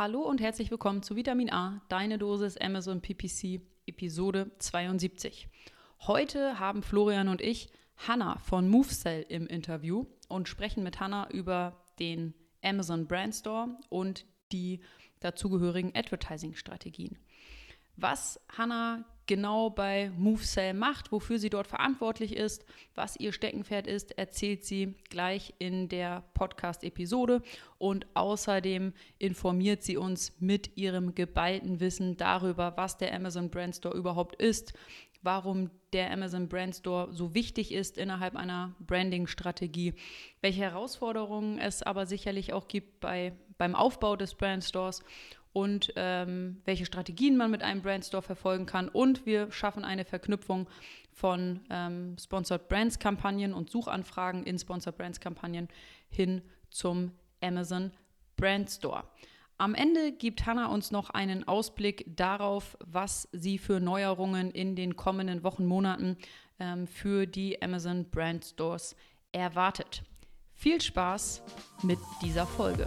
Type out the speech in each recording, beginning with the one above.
Hallo und herzlich willkommen zu Vitamin A, deine Dosis Amazon PPC, Episode 72. Heute haben Florian und ich Hannah von MoveCell im Interview und sprechen mit Hannah über den Amazon Brand Store und die dazugehörigen Advertising-Strategien. Was Hannah genau bei MoveCell macht, wofür sie dort verantwortlich ist, was ihr Steckenpferd ist, erzählt sie gleich in der Podcast-Episode. Und außerdem informiert sie uns mit ihrem geballten Wissen darüber, was der Amazon Brand Store überhaupt ist, warum der Amazon Brand Store so wichtig ist innerhalb einer Branding-Strategie, welche Herausforderungen es aber sicherlich auch gibt bei, beim Aufbau des Brand Stores und ähm, welche Strategien man mit einem Brandstore verfolgen kann. Und wir schaffen eine Verknüpfung von ähm, Sponsored Brands Kampagnen und Suchanfragen in Sponsored Brands Kampagnen hin zum Amazon Brand Store. Am Ende gibt Hannah uns noch einen Ausblick darauf, was sie für Neuerungen in den kommenden Wochen, Monaten ähm, für die Amazon Brand Stores erwartet. Viel Spaß mit dieser Folge.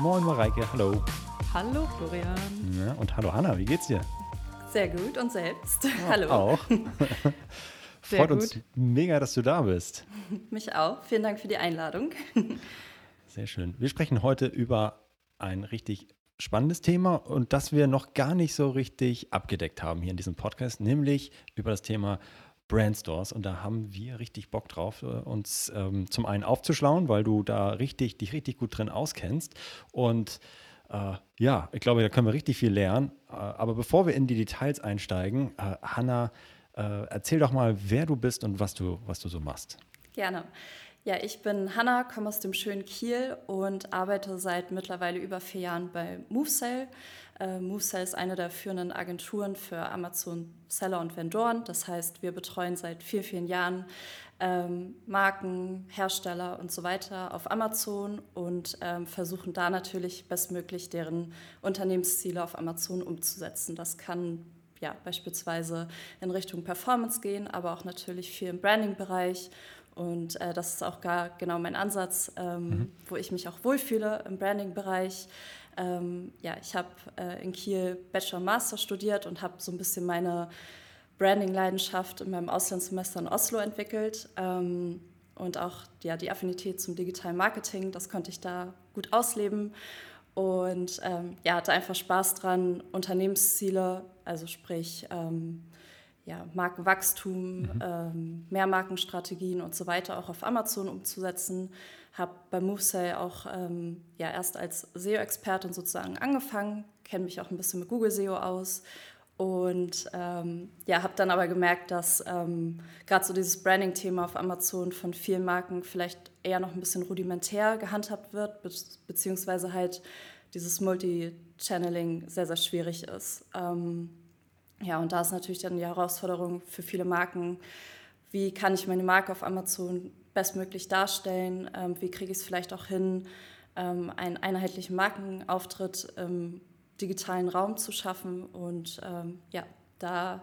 Moin Mareike, hallo. Hallo Florian. Ja, und hallo Hanna, wie geht's dir? Sehr gut und selbst. Ja, hallo. Auch. Freut uns mega, dass du da bist. Mich auch. Vielen Dank für die Einladung. Sehr schön. Wir sprechen heute über ein richtig spannendes Thema und das wir noch gar nicht so richtig abgedeckt haben hier in diesem Podcast, nämlich über das Thema Brandstores und da haben wir richtig Bock drauf, äh, uns ähm, zum einen aufzuschlauen, weil du da richtig, dich richtig gut drin auskennst und äh, ja, ich glaube, da können wir richtig viel lernen. Äh, aber bevor wir in die Details einsteigen, äh, Hanna, äh, erzähl doch mal, wer du bist und was du, was du so machst. Gerne. Ja, ich bin Hanna, komme aus dem schönen Kiel und arbeite seit mittlerweile über vier Jahren bei MoveSale. Äh, MoveSale ist eine der führenden Agenturen für Amazon Seller und Vendoren. Das heißt, wir betreuen seit vielen, vielen Jahren ähm, Marken, Hersteller und so weiter auf Amazon und ähm, versuchen da natürlich bestmöglich deren Unternehmensziele auf Amazon umzusetzen. Das kann ja, beispielsweise in Richtung Performance gehen, aber auch natürlich viel im Branding-Bereich und äh, das ist auch gar genau mein Ansatz, ähm, mhm. wo ich mich auch wohlfühle im Branding-Bereich. Ähm, ja, ich habe äh, in Kiel Bachelor Master studiert und habe so ein bisschen meine Branding-Leidenschaft in meinem Auslandssemester in Oslo entwickelt. Ähm, und auch ja, die Affinität zum digitalen Marketing, das konnte ich da gut ausleben. Und ähm, ja, hatte einfach Spaß dran, Unternehmensziele, also sprich ähm, ja, Markenwachstum, mhm. ähm, Mehrmarkenstrategien und so weiter auch auf Amazon umzusetzen. Habe bei MoveSale auch ähm, ja, erst als SEO-Expertin sozusagen angefangen, kenne mich auch ein bisschen mit Google SEO aus und ähm, ja, habe dann aber gemerkt, dass ähm, gerade so dieses Branding-Thema auf Amazon von vielen Marken vielleicht eher noch ein bisschen rudimentär gehandhabt wird, be beziehungsweise halt dieses Multi-Channeling sehr, sehr schwierig ist. Ähm, ja, und da ist natürlich dann die Herausforderung für viele Marken, wie kann ich meine Marke auf Amazon bestmöglich darstellen, ähm, wie kriege ich es vielleicht auch hin, ähm, einen einheitlichen Markenauftritt im digitalen Raum zu schaffen. Und ähm, ja, da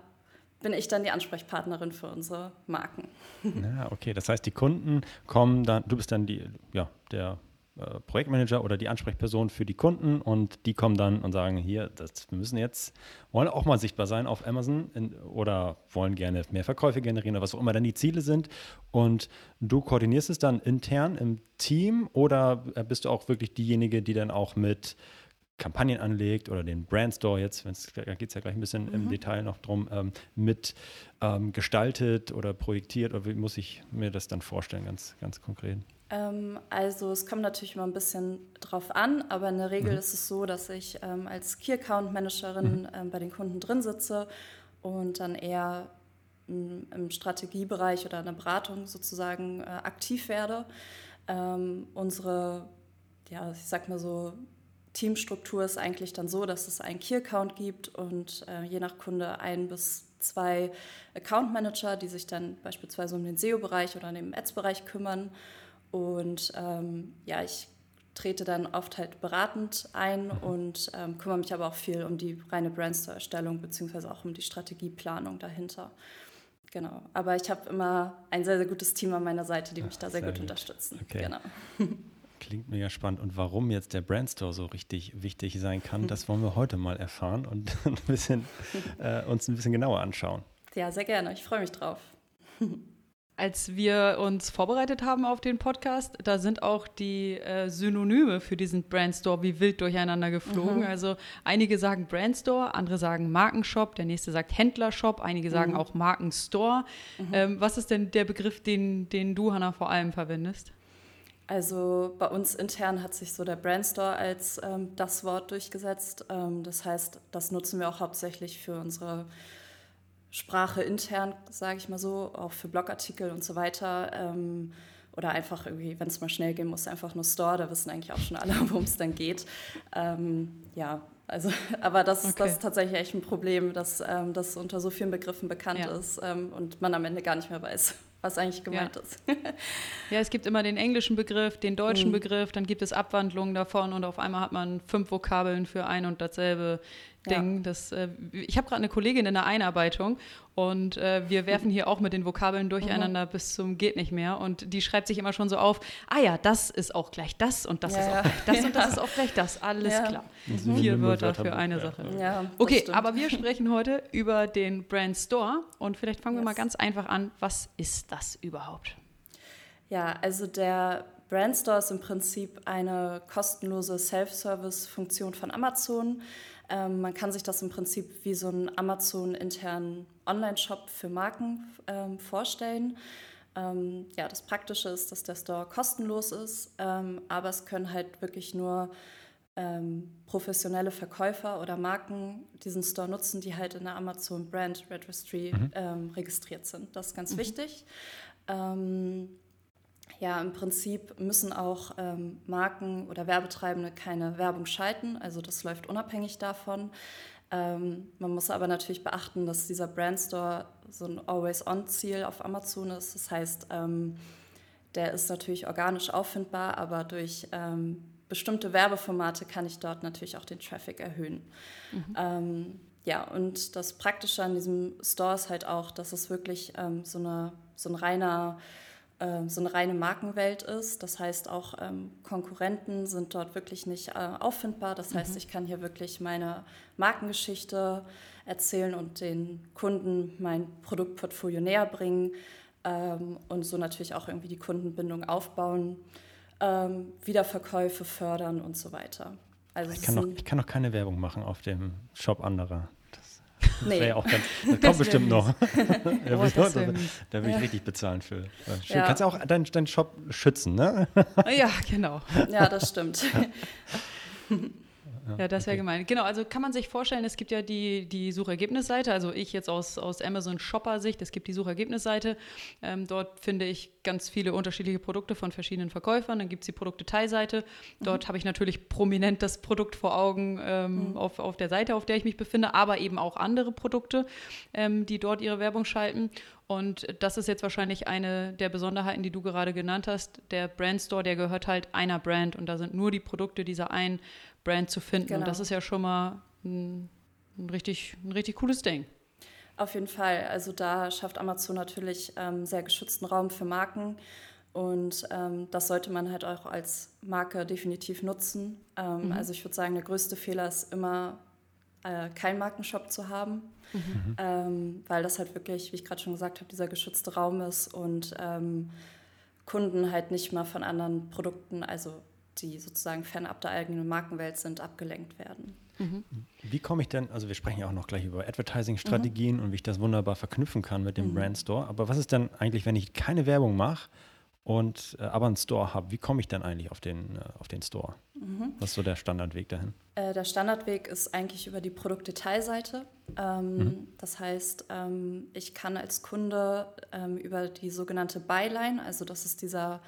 bin ich dann die Ansprechpartnerin für unsere Marken. Ja, okay. Das heißt, die Kunden kommen dann, du bist dann die, ja, der äh, Projektmanager oder die Ansprechperson für die Kunden und die kommen dann und sagen, hier, das, wir müssen jetzt, wollen auch mal sichtbar sein auf Amazon in, oder wollen gerne mehr Verkäufe generieren oder was auch immer dann die Ziele sind und du koordinierst es dann intern im Team oder bist du auch wirklich diejenige, die dann auch mit Kampagnen anlegt oder den Brandstore jetzt, da geht es ja gleich ein bisschen mhm. im Detail noch drum, ähm, mit ähm, gestaltet oder projektiert oder wie muss ich mir das dann vorstellen, ganz, ganz konkret? Ähm, also es kommt natürlich immer ein bisschen drauf an, aber in der Regel mhm. ist es so, dass ich ähm, als Key Account Managerin mhm. ähm, bei den Kunden drin sitze und dann eher im Strategiebereich oder in der Beratung sozusagen äh, aktiv werde. Ähm, unsere, ja, ich sag mal so, Teamstruktur ist eigentlich dann so, dass es einen Key-Account gibt und äh, je nach Kunde ein bis zwei Account Manager, die sich dann beispielsweise um den SEO-Bereich oder den Ads-Bereich kümmern. Und ähm, ja, ich trete dann oft halt beratend ein mhm. und ähm, kümmere mich aber auch viel um die reine Brandstore-Erstellung beziehungsweise auch um die Strategieplanung dahinter. Genau. Aber ich habe immer ein sehr, sehr gutes Team an meiner Seite, die mich da sehr, sehr gut, gut, unterstützen. Okay. Genau. Klingt mega spannend. Und warum jetzt der Brandstore so richtig wichtig sein kann, das wollen wir heute mal erfahren und ein bisschen, äh, uns ein bisschen genauer anschauen. Ja, sehr gerne. Ich freue mich drauf. Als wir uns vorbereitet haben auf den Podcast, da sind auch die äh, Synonyme für diesen Brandstore wie wild durcheinander geflogen. Mhm. Also einige sagen Brandstore, andere sagen Markenshop, der nächste sagt Händlershop, einige sagen mhm. auch Markenstore. Mhm. Ähm, was ist denn der Begriff, den, den du, Hanna, vor allem verwendest? Also bei uns intern hat sich so der Brandstore als ähm, das Wort durchgesetzt. Ähm, das heißt, das nutzen wir auch hauptsächlich für unsere Sprache intern, sage ich mal so, auch für Blogartikel und so weiter. Ähm, oder einfach irgendwie, wenn es mal schnell gehen muss, einfach nur Store, da wissen eigentlich auch schon alle, worum es dann geht. Ähm, ja, also, aber das, okay. das ist tatsächlich echt ein Problem, dass ähm, das unter so vielen Begriffen bekannt ja. ist ähm, und man am Ende gar nicht mehr weiß, was eigentlich gemeint ja. ist. ja, es gibt immer den englischen Begriff, den deutschen mhm. Begriff, dann gibt es Abwandlungen davon und auf einmal hat man fünf Vokabeln für ein und dasselbe Ding. Ja. Das, äh, ich habe gerade eine Kollegin in der Einarbeitung und äh, wir werfen hier auch mit den Vokabeln durcheinander mhm. bis zum geht nicht mehr. Und die schreibt sich immer schon so auf, ah ja, das ist auch gleich das und das ja, ist auch gleich das und das ist auch gleich das. Alles klar. Mhm. Vier Wörter für eine Sache. okay, stimmt. aber wir sprechen heute über den Brand Store und vielleicht fangen yes. wir mal ganz einfach an. Was ist das überhaupt? Ja, also der Brand Store ist im Prinzip eine kostenlose Self-Service-Funktion von Amazon. Ähm, man kann sich das im Prinzip wie so einen Amazon-internen Online-Shop für Marken ähm, vorstellen. Ähm, ja, das Praktische ist, dass der Store kostenlos ist, ähm, aber es können halt wirklich nur ähm, professionelle Verkäufer oder Marken diesen Store nutzen, die halt in der Amazon Brand Registry mhm. Ähm, registriert sind. Das ist ganz mhm. wichtig. Ja, im Prinzip müssen auch ähm, Marken oder Werbetreibende keine Werbung schalten. Also das läuft unabhängig davon. Ähm, man muss aber natürlich beachten, dass dieser Brandstore so ein Always-On-Ziel auf Amazon ist. Das heißt, ähm, der ist natürlich organisch auffindbar, aber durch ähm, bestimmte Werbeformate kann ich dort natürlich auch den Traffic erhöhen. Mhm. Ähm, ja, und das Praktische an diesem Store ist halt auch, dass es wirklich ähm, so, eine, so ein reiner ähm, so eine reine Markenwelt ist. Das heißt, auch ähm, Konkurrenten sind dort wirklich nicht äh, auffindbar. Das heißt, mhm. ich kann hier wirklich meine Markengeschichte erzählen und den Kunden mein Produktportfolio näher bringen ähm, und so natürlich auch irgendwie die Kundenbindung aufbauen, ähm, Wiederverkäufe fördern und so weiter. Also ich, kann noch, ich kann noch keine Werbung machen auf dem Shop anderer. Nee. Das, ja auch ganz, das kommt bestimmt noch. ja, oh, da, da will ich richtig bezahlen für. Schön. Ja. Kannst du auch deinen dein Shop schützen, ne? ja, genau. Ja, das stimmt. Ja, das wäre okay. gemein. Genau, also kann man sich vorstellen, es gibt ja die, die Suchergebnisseite, also ich jetzt aus, aus Amazon Shopper-Sicht, es gibt die Suchergebnisseite. Ähm, dort finde ich ganz viele unterschiedliche Produkte von verschiedenen Verkäufern. Dann gibt es die Produktdetailseite. Dort mhm. habe ich natürlich prominent das Produkt vor Augen ähm, mhm. auf, auf der Seite, auf der ich mich befinde, aber eben auch andere Produkte, ähm, die dort ihre Werbung schalten. Und das ist jetzt wahrscheinlich eine der Besonderheiten, die du gerade genannt hast. Der Brandstore, der gehört halt einer Brand und da sind nur die Produkte dieser einen Brand zu finden. Genau. Und das ist ja schon mal ein, ein, richtig, ein richtig cooles Ding. Auf jeden Fall. Also da schafft Amazon natürlich ähm, sehr geschützten Raum für Marken. Und ähm, das sollte man halt auch als Marke definitiv nutzen. Ähm, mhm. Also ich würde sagen, der größte Fehler ist immer, äh, keinen Markenshop zu haben, mhm. ähm, weil das halt wirklich, wie ich gerade schon gesagt habe, dieser geschützte Raum ist und ähm, Kunden halt nicht mal von anderen Produkten, also die sozusagen fernab der eigenen Markenwelt sind, abgelenkt werden. Mhm. Wie komme ich denn, also wir sprechen ja auch noch gleich über Advertising-Strategien mhm. und wie ich das wunderbar verknüpfen kann mit dem mhm. Brand Store. Aber was ist denn eigentlich, wenn ich keine Werbung mache und äh, aber einen Store habe? Wie komme ich dann eigentlich auf den, äh, auf den Store? Mhm. Was ist so der Standardweg dahin? Äh, der Standardweg ist eigentlich über die Produktdetailseite. Ähm, mhm. Das heißt, ähm, ich kann als Kunde ähm, über die sogenannte Byline, also das ist dieser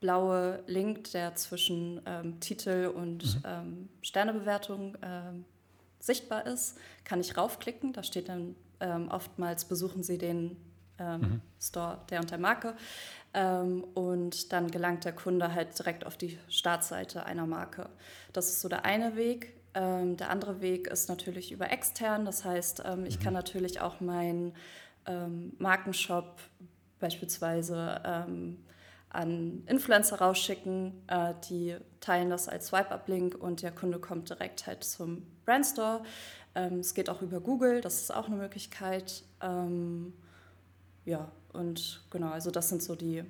blaue Link, der zwischen ähm, Titel und Mhm. ähm, Sternebewertung ähm, sichtbar ist, kann ich raufklicken. Da steht dann ähm, oftmals, besuchen Sie den ähm, Mhm. Store der und der Marke. Ähm, und dann gelangt der Kunde halt direkt auf die Startseite einer Marke. Das ist so der eine Weg. Der andere Weg ist natürlich über extern. Das heißt, ich kann natürlich auch meinen Markenshop beispielsweise an Influencer rausschicken. Äh, die teilen das als Swipe-Up-Link und der Kunde kommt direkt halt zum Brandstore. Ähm, es geht auch über Google, das ist auch eine Möglichkeit. Ähm, ja, und genau, also das sind so die,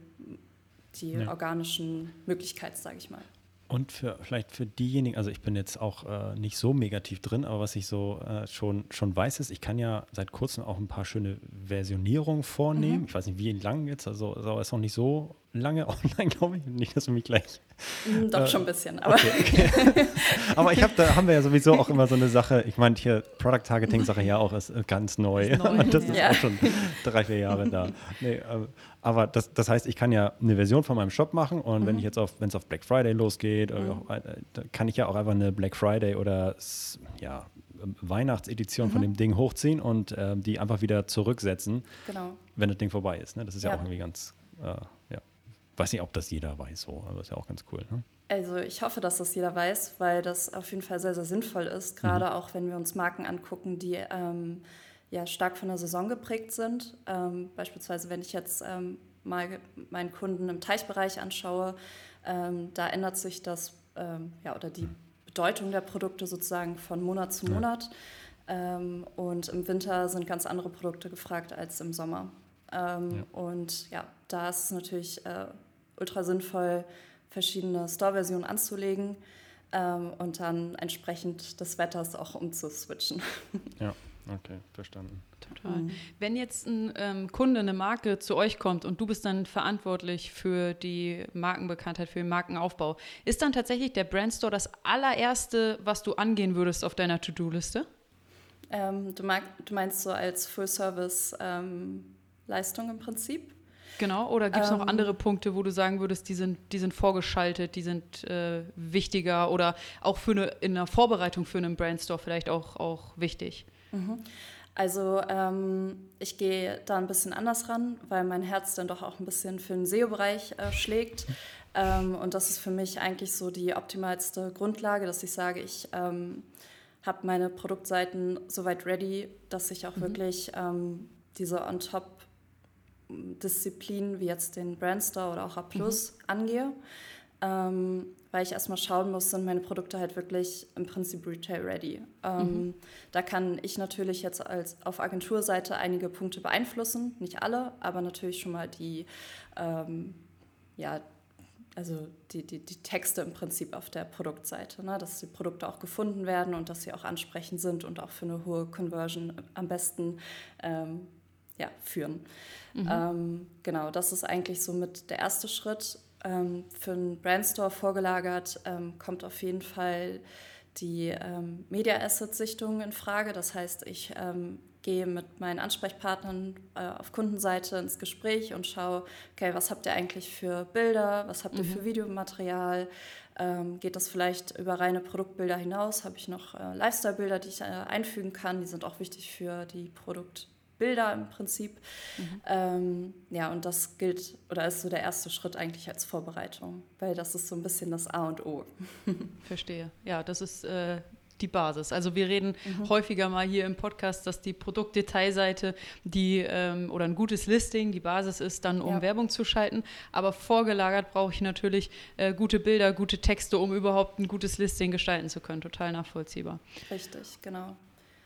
die Ja. organischen Möglichkeiten, sage ich mal. Und für vielleicht für diejenigen, also ich bin jetzt auch äh, nicht so negativ drin, aber was ich so äh, schon, schon weiß, ist, ich kann ja seit kurzem auch ein paar schöne Versionierungen vornehmen. Mhm. Ich weiß nicht, wie lang jetzt, also ist noch nicht so lange online, glaube ich. Nicht, dass du mich gleich. Mm, Doch Äh, schon ein bisschen, aber Okay, okay. aber ich habe, da haben wir ja sowieso auch immer so eine Sache. Ich meine, hier Product Targeting Sache ja auch ist äh, ganz neu. Ist neu, Und das ist ja. auch schon drei, vier Jahre da. Nee, äh, aber das, das heißt, ich kann ja eine Version von meinem Shop machen und wenn ich jetzt auf, wenn es auf Black Friday losgeht, auch, äh, kann ich ja auch einfach eine Black Friday oder ja, ähm, Weihnachtsedition von dem Ding hochziehen und ähm, die einfach wieder zurücksetzen, genau. wenn das Ding vorbei ist. Ne? Das ist ja, Ja. auch irgendwie ganz, äh, ja. Weiß nicht, ob das jeder weiß so, aber ist ja auch ganz cool. Ne? Also ich hoffe, dass das jeder weiß, weil das auf jeden Fall sehr, sehr sinnvoll ist, gerade auch wenn wir uns Marken angucken, die ähm, ja stark von der Saison geprägt sind. Ähm, beispielsweise, wenn ich jetzt ähm, mal meinen Kunden im Teichbereich anschaue, ähm, da ändert sich das ähm, ja oder die Bedeutung der Produkte sozusagen von Monat zu Ja. Monat. Ähm, und im Winter sind ganz andere Produkte gefragt als im Sommer. Ähm, Und ja, da ist es natürlich äh, ultra sinnvoll, verschiedene Store-Versionen anzulegen ähm, und dann entsprechend des Wetters auch umzuswitchen. Ja, okay, verstanden. Total. Wenn jetzt ein ähm, Kunde, eine Marke zu euch kommt und du bist dann verantwortlich für die Markenbekanntheit, für den Markenaufbau, ist dann tatsächlich der Brandstore das allererste, was du angehen würdest auf deiner To-Do-Liste? Ähm, du, du meinst so als Full-Service-Leistung im Prinzip? Genau, oder gibt es noch Ähm. andere Punkte, wo du sagen würdest, die sind, die sind vorgeschaltet, die sind äh, wichtiger oder auch für eine, in der Vorbereitung für einen Brandstore vielleicht auch, auch wichtig? Also ähm, ich gehe da ein bisschen anders ran, weil mein Herz dann doch auch ein bisschen für den SEO-Bereich äh, schlägt. Ähm, und das ist für mich eigentlich so die optimalste Grundlage, dass ich sage, ich ähm, habe meine Produktseiten soweit ready, dass ich auch wirklich ähm, diese On-Top-Disziplinen wie jetzt den Brandstore oder auch A Plus angehe. Ähm, weil ich erstmal schauen muss, sind meine Produkte halt wirklich im Prinzip retail-ready. Ähm, Da kann ich natürlich jetzt als auf Agenturseite einige Punkte beeinflussen, nicht alle, aber natürlich schon mal die, ähm, ja, also die, die, die Texte im Prinzip auf der Produktseite, ne? dass die Produkte auch gefunden werden und dass sie auch ansprechend sind und auch für eine hohe Conversion am besten ähm, ja, führen. Ähm, genau, das ist eigentlich somit der erste Schritt. Ähm, für einen Brandstore vorgelagert ähm, kommt auf jeden Fall die ähm, Media Asset Sichtung in Frage. Das heißt, ich ähm, gehe mit meinen Ansprechpartnern äh, auf Kundenseite ins Gespräch und schaue, okay, was habt ihr eigentlich für Bilder, was habt ihr für Videomaterial, ähm, geht das vielleicht über reine Produktbilder hinaus, habe ich noch äh, Lifestyle-Bilder, die ich äh, einfügen kann, die sind auch wichtig für die Produktbilder im Prinzip. Ähm, ja, und das gilt oder ist so der erste Schritt eigentlich als Vorbereitung, weil das ist so ein bisschen das A und O. Verstehe. Ja, das ist äh, die Basis. Also wir reden häufiger mal hier im Podcast, dass die Produktdetailseite die ähm, oder ein gutes Listing die Basis ist, dann um Ja. Werbung zu schalten. Aber vorgelagert brauche ich natürlich äh, gute Bilder, gute Texte, um überhaupt ein gutes Listing gestalten zu können. Total nachvollziehbar. Richtig, genau.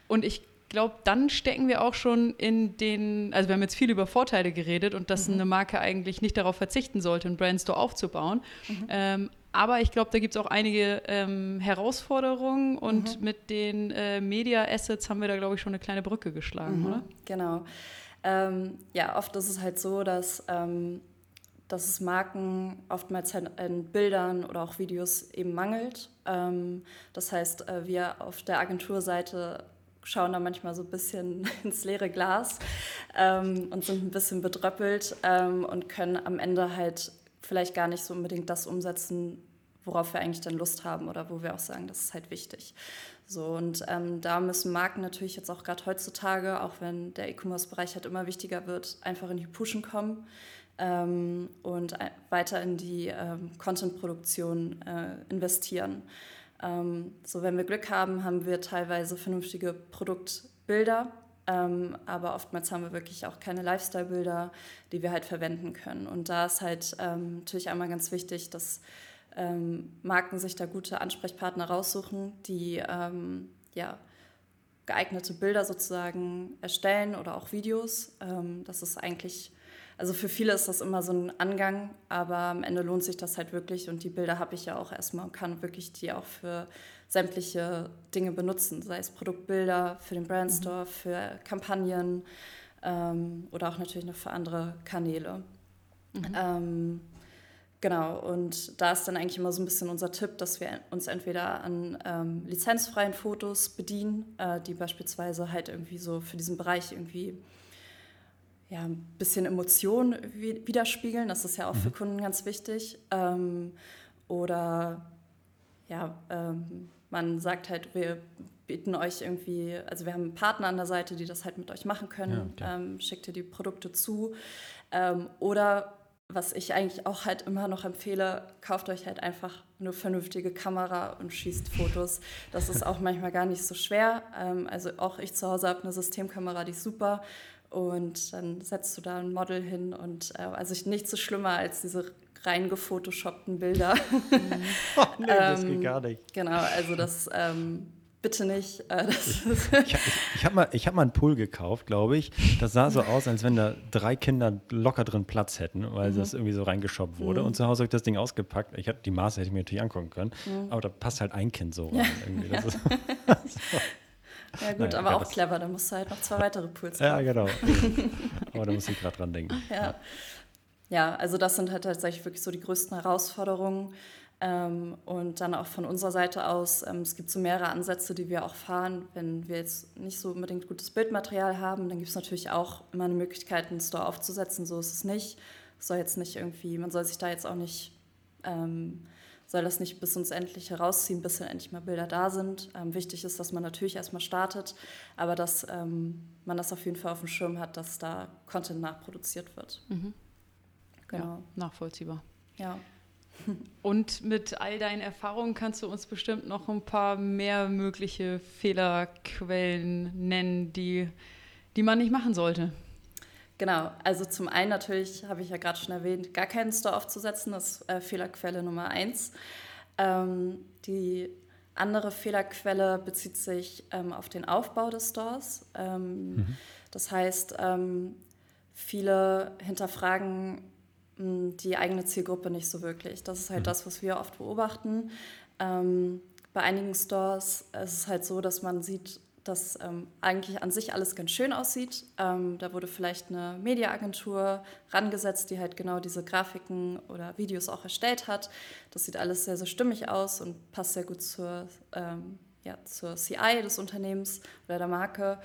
Und ich glaube, dann stecken wir auch schon in den, also wir haben jetzt viel über Vorteile geredet und dass eine Marke eigentlich nicht darauf verzichten sollte, einen Brandstore aufzubauen. Ähm, aber ich glaube, da gibt es auch einige ähm, Herausforderungen und mit den äh, Media Assets haben wir da, glaube ich, schon eine kleine Brücke geschlagen, oder? Genau. Ähm, ja, oft ist es halt so, dass, ähm, dass es Marken oftmals halt an Bildern oder auch Videos eben mangelt. Ähm, das heißt, äh, wir auf der Agenturseite schauen da manchmal so ein bisschen ins leere Glas ähm, und sind ein bisschen bedröppelt ähm, und können am Ende halt vielleicht gar nicht so unbedingt das umsetzen, worauf wir eigentlich dann Lust haben oder wo wir auch sagen, das ist halt wichtig. So, und ähm, da müssen Marken natürlich jetzt auch gerade heutzutage, auch wenn der E-Commerce-Bereich halt immer wichtiger wird, einfach in die Pushen kommen ähm, und weiter in die ähm, Content-Produktion äh, investieren. Ähm, so, wenn wir Glück haben, haben wir teilweise vernünftige Produktbilder, ähm, aber oftmals haben wir wirklich auch keine Lifestyle-Bilder, die wir halt verwenden können. Und da ist halt ähm, natürlich einmal ganz wichtig, dass ähm, Marken sich da gute Ansprechpartner raussuchen, die ähm, ja, geeignete Bilder sozusagen erstellen oder auch Videos. Ähm, das ist eigentlich, also für viele ist das immer so ein Angang, aber am Ende lohnt sich das halt wirklich und die Bilder habe ich ja auch erstmal und kann wirklich die auch für sämtliche Dinge benutzen, sei es Produktbilder für den Brandstore, mhm. für Kampagnen ähm, oder auch natürlich noch für andere Kanäle. Mhm. Ähm, Genau, und da ist dann eigentlich immer so ein bisschen unser Tipp, dass wir uns entweder an ähm, lizenzfreien Fotos bedienen, äh, die beispielsweise halt irgendwie so für diesen Bereich irgendwie ja, ein bisschen Emotionen widerspiegeln. Das ist ja auch mhm. für Kunden ganz wichtig. Ähm, oder ja, ähm, man sagt halt, wir bieten euch irgendwie, also wir haben einen Partner an der Seite, die das halt mit euch machen können, ja, okay. ähm, schickt ihr die Produkte zu. Ähm, oder was ich eigentlich auch halt immer noch empfehle, kauft euch halt einfach eine vernünftige Kamera und schießt Fotos. Das ist auch manchmal gar nicht so schwer. Ähm, also auch ich zu Hause habe eine Systemkamera, die ist super. Und dann setzt du da ein Model hin und äh, also nichts so schlimmer als diese rein gefotoshoppten Bilder. oh, nee, das geht ähm, gar nicht. Genau, also das ähm, bitte nicht. Äh, ich ich, ich habe mal, hab mal einen Pool gekauft, glaube ich. Das sah so aus, als wenn da drei Kinder locker drin Platz hätten, weil mhm. das irgendwie so reingeschoppt wurde. Mhm. Und zu Hause habe ich das Ding ausgepackt. Ich hab, die Maße hätte ich mir natürlich angucken können, mhm. aber da passt halt ein Kind so rein. Irgendwie. Das ist, so. Ja gut, naja, aber auch clever, da musst du halt noch zwei weitere Pools haben. Ja, genau. aber da muss ich gerade dran denken. Ja. ja. also das sind halt tatsächlich wirklich so die größten Herausforderungen. Ähm, und dann auch von unserer Seite aus, ähm, es gibt so mehrere Ansätze, die wir auch fahren. Wenn wir jetzt nicht so unbedingt gutes Bildmaterial haben, dann gibt es natürlich auch immer eine Möglichkeit, einen Store aufzusetzen. So ist es nicht. Es soll jetzt nicht irgendwie, man soll sich da jetzt auch nicht, ähm, soll das nicht bis ins Endliche herausziehen, bis dann endlich mal Bilder da sind. Ähm, wichtig ist, dass man natürlich erstmal startet, aber dass ähm, man das auf jeden Fall auf dem Schirm hat, dass da Content nachproduziert wird. Mhm. Genau. Ja, nachvollziehbar. Ja. Und mit all deinen Erfahrungen kannst du uns bestimmt noch ein paar mehr mögliche Fehlerquellen nennen, die, die man nicht machen sollte. Genau, also zum einen natürlich, habe ich ja gerade schon erwähnt, gar keinen Store aufzusetzen, das ist äh, Fehlerquelle Nummer eins. Ähm, die andere Fehlerquelle bezieht sich ähm, auf den Aufbau des Stores. Ähm, mhm. Das heißt, ähm, viele hinterfragen die eigene Zielgruppe nicht so wirklich. Das ist halt mhm. das, was wir oft beobachten. Ähm, bei einigen Stores ist es halt so, dass man sieht, dass ähm, eigentlich an sich alles ganz schön aussieht. Ähm, da wurde vielleicht eine Mediaagentur rangesetzt, die halt genau diese Grafiken oder Videos auch erstellt hat. Das sieht alles sehr, sehr stimmig aus und passt sehr gut zur, ähm, ja, zur CI des Unternehmens oder der Marke.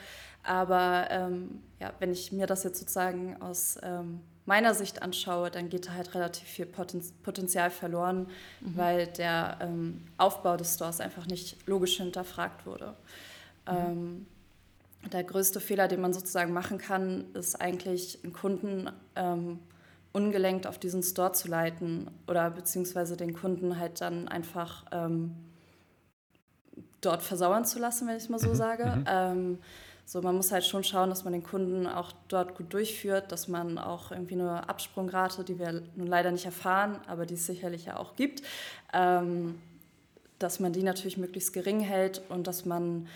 Aber ähm, ja, wenn ich mir das jetzt sozusagen aus ähm, meiner Sicht anschaue, dann geht da halt relativ viel Potenzial verloren, mhm. weil der ähm, Aufbau des Stores einfach nicht logisch hinterfragt wurde. Mhm. Ähm, der größte Fehler, den man sozusagen machen kann, ist eigentlich einen Kunden ähm, ungelenkt auf diesen Store zu leiten oder beziehungsweise den Kunden halt dann einfach ähm, dort versauern zu lassen, wenn ich es mal so mhm. sage. Mhm. Ähm, so, man muss halt schon schauen, dass man den Kunden auch dort gut durchführt, dass man auch irgendwie eine Absprungrate, die wir nun leider nicht erfahren, aber die es sicherlich ja auch gibt, ähm, dass man die natürlich möglichst gering hält und dass man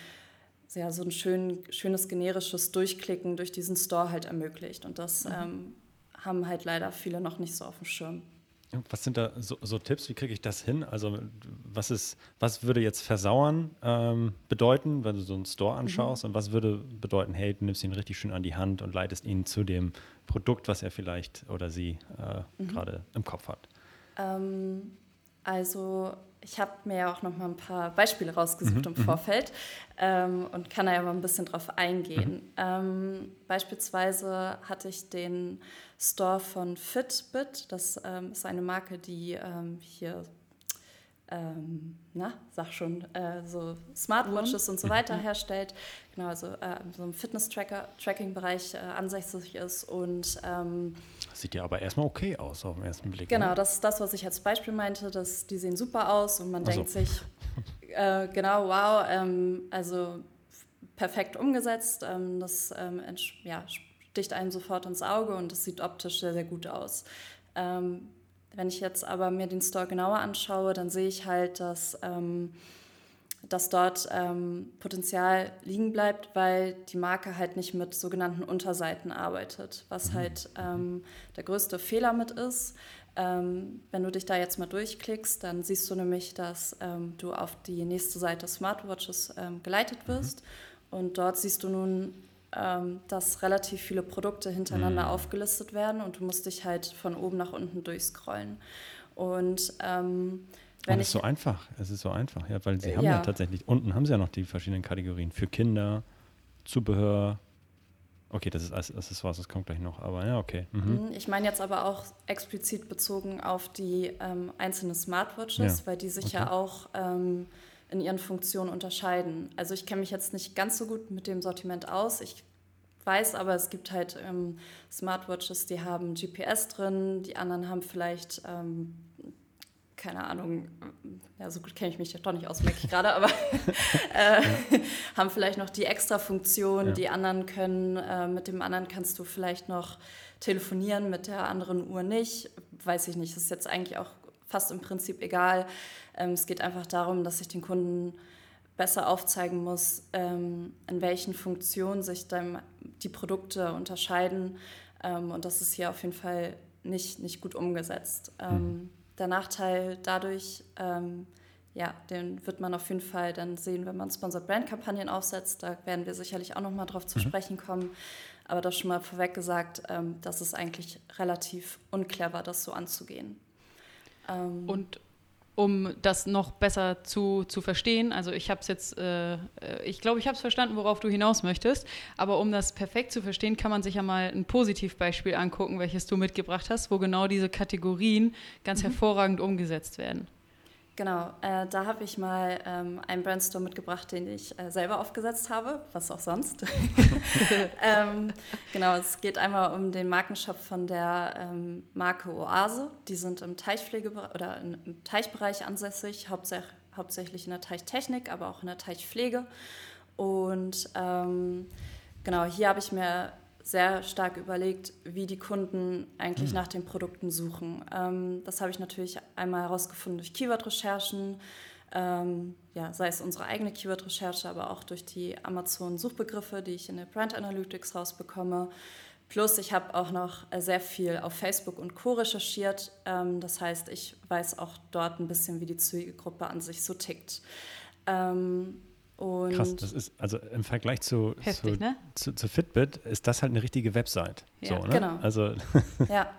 ja, so ein schön, schönes generisches Durchklicken durch diesen Store halt ermöglicht. Und das mhm. ähm, haben halt leider viele noch nicht so auf dem Schirm. Was sind da so, so Tipps? Wie kriege ich das hin? Also, was, ist, was würde jetzt versauern ähm, bedeuten, wenn du so einen Store mhm. anschaust? Mhm. Und was würde bedeuten, hey, du nimmst ihn richtig schön an die Hand und leitest ihn zu dem Produkt, was er vielleicht oder sie äh, mhm. gerade im Kopf hat? Ähm, Also ich habe mir ja auch noch mal ein paar Beispiele rausgesucht mhm, im mhm. Vorfeld ähm, und kann da ja mal ein bisschen drauf eingehen. Mhm. Ähm, beispielsweise hatte ich den Store von Fitbit. Das ähm, ist eine Marke, die ähm, hier ähm, na, sag schon, äh, so Smartwatches mhm. und so weiter mhm. herstellt, genau, also äh, so im Fitness-Tracking-Bereich äh, ansässig ist und ähm, Sieht ja aber erstmal okay aus auf den ersten Blick. Genau, ne? das ist das, was ich als Beispiel meinte, dass die sehen super aus und man also. denkt sich, äh, genau, wow, ähm, also perfekt umgesetzt, ähm, das ähm, ja, sticht einem sofort ins Auge und es sieht optisch sehr, sehr gut aus. Ähm, wenn ich jetzt aber mir den Store genauer anschaue, dann sehe ich halt, dass, ähm, dass dort ähm, Potenzial liegen bleibt, weil die Marke halt nicht mit sogenannten Unterseiten arbeitet, was mhm. halt ähm, der größte Fehler mit ist. Ähm, wenn du dich da jetzt mal durchklickst, dann siehst du nämlich, dass ähm, du auf die nächste Seite Smartwatches ähm, geleitet wirst. Mhm. Und dort siehst du nun ähm, dass relativ viele Produkte hintereinander mhm. aufgelistet werden und du musst dich halt von oben nach unten durchscrollen. Und wenn es ist so einfach, es ist so einfach, ja, weil sie haben ja. tatsächlich, unten haben sie ja noch die verschiedenen Kategorien für Kinder, Zubehör, Okay, das ist Accessoires, das kommt gleich noch, aber ja, okay. Mhm. mhm. Ich meine jetzt aber auch explizit bezogen auf die ähm, einzelnen Smartwatches, ja. weil die sich okay. ja auch ähm, in ihren Funktionen unterscheiden. Also ich kenne mich jetzt nicht ganz so gut mit dem Sortiment aus. Ich weiß aber, es gibt halt ähm, Smartwatches, die haben GPS drin, die anderen haben vielleicht, ähm, keine Ahnung, ja, so gut kenne ich mich doch nicht aus, merke ich gerade, aber äh, haben vielleicht noch die extra Funktion, ja. die anderen können, äh, mit dem anderen kannst du vielleicht noch telefonieren, mit der anderen Uhr nicht. Weiß ich nicht, das ist jetzt eigentlich auch fast im Prinzip egal. Ähm, es geht einfach darum, dass ich den Kunden besser aufzeigen muss, ähm, in welchen Funktionen sich dann die Produkte unterscheiden. Ähm, und das ist hier auf jeden Fall nicht, nicht gut umgesetzt. Mhm. Der Nachteil dadurch, ja, den wird man auf jeden Fall dann sehen, wenn man Sponsored Brand Kampagnen aufsetzt. Da werden wir sicherlich auch noch mal drauf zu mhm. sprechen kommen. Aber das schon mal vorweg gesagt, das ist eigentlich relativ unclever, das so anzugehen. Und um das noch besser zu, zu verstehen. Also ich habe es jetzt, äh, äh, ich glaube, ich habe es verstanden, worauf du hinaus möchtest. Aber um das perfekt zu verstehen, kann man sich ja mal ein Positivbeispiel angucken, welches du mitgebracht hast, wo genau diese Kategorien ganz mhm. hervorragend umgesetzt werden. Genau, äh, da habe ich mal ähm, einen Brainstorm mitgebracht, den ich äh, selber aufgesetzt habe, was auch sonst. ähm, genau, es geht einmal um den Markenshop von der ähm, Marke Oase. Die sind im Teichpflege oder im Teichbereich ansässig, hauptsächlich, hauptsächlich in der Teichtechnik, aber auch in der Teichpflege. Und ähm, genau, hier habe ich mir sehr stark überlegt, wie die Kunden eigentlich mhm. nach den Produkten suchen. Ähm, das habe ich natürlich einmal herausgefunden durch Keyword-Recherchen, ähm, ja, sei es unsere eigene Keyword-Recherche, aber auch durch die Amazon-Suchbegriffe, die ich in der Brand Analytics rausbekomme. Plus, ich habe auch noch sehr viel auf Facebook und Co. recherchiert. Ähm, das heißt, ich weiß auch dort ein bisschen, wie die Zielgruppe an sich so tickt. Ähm, und Krass, das ist, also im Vergleich zu, heftig, zu, ne? zu, zu, Fitbit ist das halt eine richtige Website. Ja, so, ne? genau. Also ja,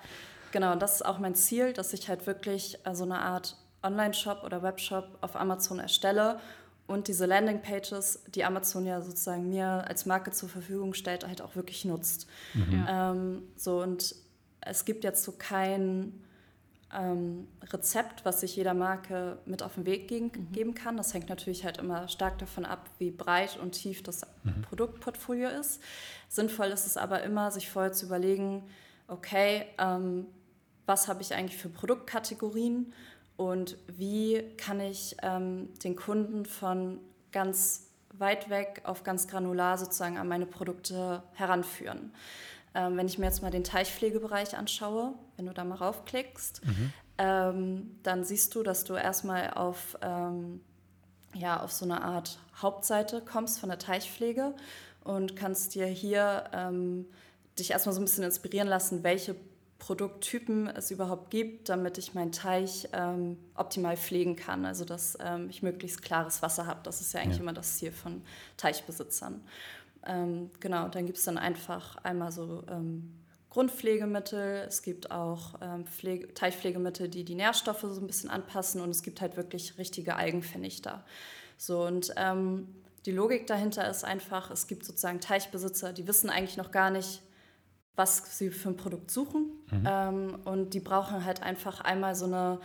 genau. Das ist auch mein Ziel, dass ich halt wirklich so eine Art Online-Shop oder Webshop auf Amazon erstelle und diese Landing-Pages, die Amazon ja sozusagen mir als Marke zur Verfügung stellt, halt auch wirklich nutzt. Mhm. Ähm, so und es gibt jetzt so kein ähm, Rezept, was sich jeder Marke mit auf den Weg geben, mhm. geben kann. Das hängt natürlich halt immer stark davon ab, wie breit und tief das mhm. Produktportfolio ist. Sinnvoll ist es aber immer, sich vorher zu überlegen, okay, ähm, was habe ich eigentlich für Produktkategorien und wie kann ich ähm, den Kunden von ganz weit weg auf ganz granular sozusagen an meine Produkte heranführen. Ähm, wenn ich mir jetzt mal den Teichpflegebereich anschaue, wenn du da mal raufklickst, mhm. ähm, dann siehst du, dass du erstmal auf, ähm, ja, auf so eine Art Hauptseite kommst von der Teichpflege und kannst dir hier ähm, dich erstmal so ein bisschen inspirieren lassen, welche Produkttypen es überhaupt gibt, damit ich meinen Teich ähm, optimal pflegen kann. Also dass ähm, ich möglichst klares Wasser habe. Das ist ja eigentlich ja. immer das Ziel von Teichbesitzern. Ähm, genau, dann gibt es dann einfach einmal so ähm, Grundpflegemittel, es gibt auch ähm, Pflege, Teichpflegemittel, die die Nährstoffe so ein bisschen anpassen und es gibt halt wirklich richtige Algenvernichter. So und ähm, die Logik dahinter ist einfach, es gibt sozusagen Teichbesitzer, die wissen eigentlich noch gar nicht, was sie für ein Produkt suchen mhm. ähm, und die brauchen halt einfach einmal so eine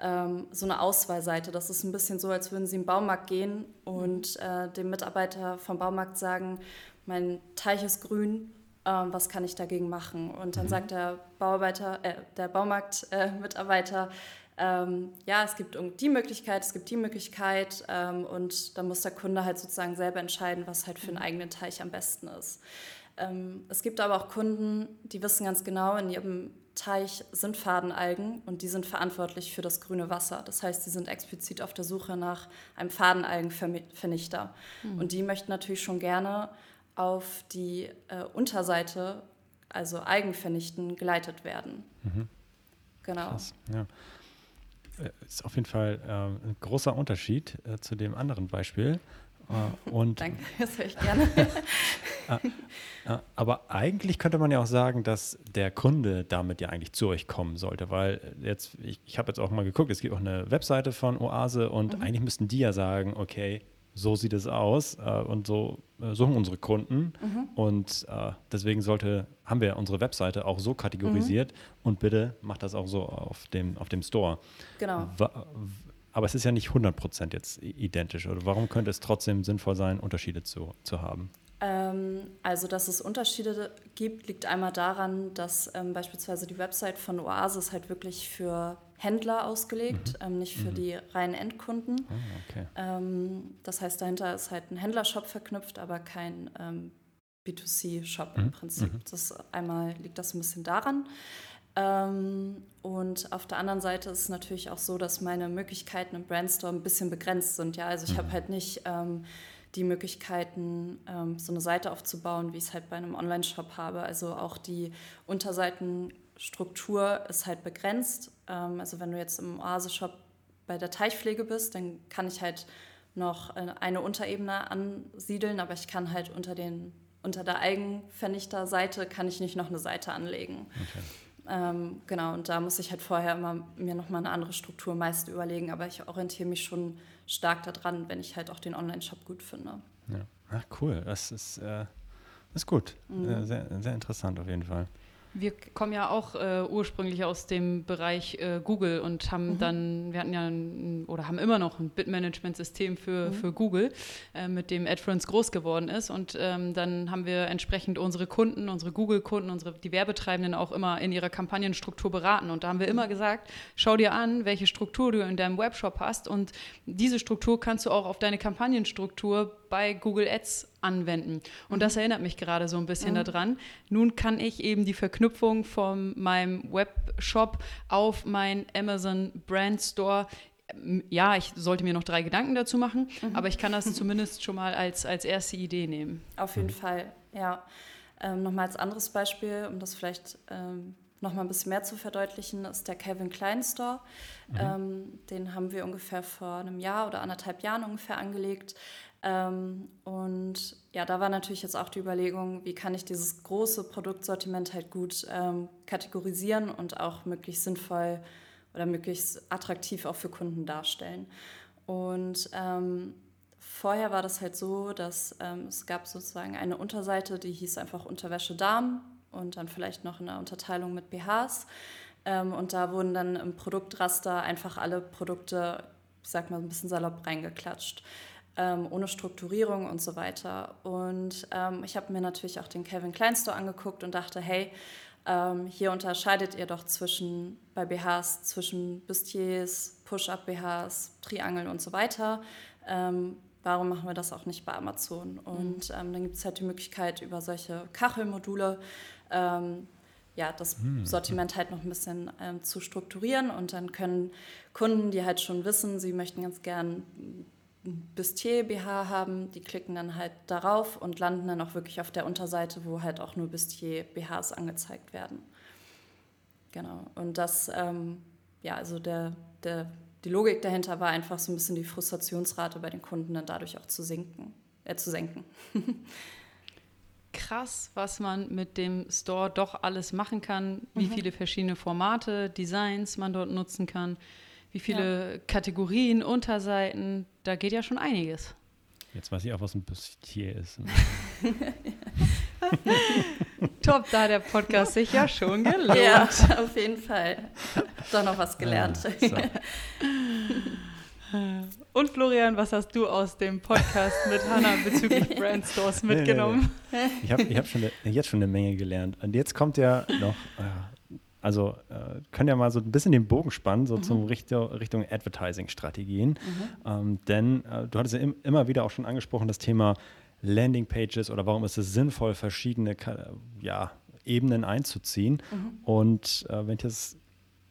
ähm, so eine Auswahlseite. Das ist ein bisschen so, als würden sie den Baumarkt gehen und äh, dem Mitarbeiter vom Baumarkt sagen, mein Teich ist grün, ähm, was kann ich dagegen machen? Und dann mhm. sagt der Bauarbeiter, äh, der Baumarktmitarbeiter, äh, ähm, ja, es gibt die Möglichkeit, es gibt die Möglichkeit ähm, und dann muss der Kunde halt sozusagen selber entscheiden, was halt für einen mhm. eigenen Teich am besten ist. Ähm, es gibt aber auch Kunden, die wissen ganz genau, in ihrem Teich sind Fadenalgen und die sind verantwortlich für das grüne Wasser. Das heißt, sie sind explizit auf der Suche nach einem Fadenalgenvernichter. Mhm. Und die möchten natürlich schon gerne auf die äh, Unterseite, also Algenvernichten, geleitet werden. Mhm. Genau. Krass, ja. Äh, ist auf jeden Fall äh, ein großer Unterschied äh, zu dem anderen Beispiel. Äh, und Danke, das höre ich gerne. Äh, aber eigentlich könnte man ja auch sagen, dass der Kunde damit ja eigentlich zu euch kommen sollte, weil jetzt, ich, ich habe jetzt auch mal geguckt, es gibt auch eine Webseite von Oase und mhm. eigentlich müssten die ja sagen, okay, so sieht es aus äh, und so äh, suchen unsere Kunden. Mhm. Und äh, deswegen sollte, haben wir unsere Webseite auch so kategorisiert mhm. und bitte macht das auch so auf dem, auf dem Store. Genau. Wa aber es ist ja nicht 100% jetzt identisch. Oder warum könnte es trotzdem sinnvoll sein, Unterschiede zu, zu haben? Ähm, also, dass es Unterschiede gibt, liegt einmal daran, dass ähm, beispielsweise die Website von Oasis halt wirklich für Händler ausgelegt, mhm. ähm, nicht für mhm. die reinen Endkunden. Oh, okay. Ähm, das heißt, dahinter ist halt ein Händlershop verknüpft, aber kein ähm, B2C-Shop mhm. im Prinzip. Mhm. Das einmal liegt das ein bisschen daran. Ähm, und auf der anderen Seite ist es natürlich auch so, dass meine Möglichkeiten im Brandstore ein bisschen begrenzt sind. Ja, also ich habe mhm. halt nicht ähm, die Möglichkeiten, ähm, so eine Seite aufzubauen, wie ich es halt bei einem Online-Shop habe. Also auch die Unterseitenstruktur ist halt begrenzt. Ähm, also wenn du jetzt im Oase-Shop bei der Teichpflege bist, dann kann ich halt noch eine Unterebene ansiedeln, aber ich kann halt unter, den, unter der Eigenvernichterseite kann ich nicht noch eine Seite anlegen. Okay. Ähm, genau, und da muss ich halt vorher immer mir nochmal eine andere Struktur meist überlegen, aber ich orientiere mich schon stark daran, wenn ich halt auch den Online-Shop gut finde. Ja. Ach, cool. Das ist, äh, ist gut. Mhm. Äh, sehr, sehr interessant auf jeden Fall. Wir kommen ja auch äh, ursprünglich aus dem Bereich äh, Google und haben mhm. dann, wir hatten ja ein, oder haben immer noch ein Bitmanagement-System für, mhm. für Google, äh, mit dem AdFriends groß geworden ist. Und ähm, dann haben wir entsprechend unsere Kunden, unsere Google-Kunden, unsere die Werbetreibenden auch immer in ihrer Kampagnenstruktur beraten. Und da haben wir immer mhm. gesagt, schau dir an, welche Struktur du in deinem Webshop hast. Und diese Struktur kannst du auch auf deine Kampagnenstruktur bei Google Ads anwenden. Und das mhm. erinnert mich gerade so ein bisschen mhm. daran. Nun kann ich eben die Verknüpfung von meinem Webshop auf meinen Amazon Brand Store ja, ich sollte mir noch drei Gedanken dazu machen, mhm. aber ich kann das zumindest schon mal als, als erste Idee nehmen. Auf jeden Fall, ja. Ähm, Nochmal als anderes Beispiel, um das vielleicht ähm, noch mal ein bisschen mehr zu verdeutlichen, ist der Calvin Klein Store. Mhm. Ähm, den haben wir ungefähr vor einem Jahr oder anderthalb Jahren ungefähr angelegt. Ähm, und ja, da war natürlich jetzt auch die Überlegung, wie kann ich dieses große Produktsortiment halt gut ähm, kategorisieren und auch möglichst sinnvoll oder möglichst attraktiv auch für Kunden darstellen. Und ähm, vorher war das halt so, dass ähm, es gab sozusagen eine Unterseite, die hieß einfach Unterwäsche Darm und dann vielleicht noch eine Unterteilung mit BHs. Ähm, und da wurden dann im Produktraster einfach alle Produkte, ich sag mal ein bisschen salopp reingeklatscht ähm, ohne Strukturierung und so weiter. Und ähm, ich habe mir natürlich auch den Kevin Klein Store angeguckt und dachte, hey, ähm, hier unterscheidet ihr doch zwischen bei BHs zwischen Bustiers, Push-Up-BHs, Triangeln und so weiter. Ähm, warum machen wir das auch nicht bei Amazon? Und ähm, dann gibt es halt die Möglichkeit, über solche Kachelmodule ähm, ja, das hm. Sortiment halt noch ein bisschen ähm, zu strukturieren und dann können Kunden, die halt schon wissen, sie möchten ganz gern Bustier BH haben, die klicken dann halt darauf und landen dann auch wirklich auf der Unterseite, wo halt auch nur Bustier BHs angezeigt werden. Genau. Und das, ähm, ja, also der, der, die Logik dahinter war einfach so ein bisschen die Frustrationsrate bei den Kunden dann dadurch auch zu sinken, äh, zu senken. krass, was man mit dem Store doch alles machen kann, wie mhm. viele verschiedene Formate, Designs man dort nutzen kann, wie viele ja. Kategorien, Unterseiten. Da geht ja schon einiges. Jetzt weiß ich auch, was ein Bustier ist. Top, da hat der Podcast sich ja schon gelohnt. Ja, auf jeden Fall. Doch noch was gelernt. Ja, so. Und Florian, was hast du aus dem Podcast mit Hannah bezüglich Brandstores mitgenommen? Nee, nee, nee. Ich habe ich hab schon, jetzt schon eine Menge gelernt. Und jetzt kommt ja noch, äh, also äh, können ja mal so ein bisschen den Bogen spannen, so mhm. zum Richtung, Richtung Advertising-Strategien. Mhm. Ähm, denn äh, du hattest ja im, immer wieder auch schon angesprochen, das Thema Landingpages oder warum ist es sinnvoll, verschiedene ja, Ebenen einzuziehen. Mhm. Und äh, wenn ich das,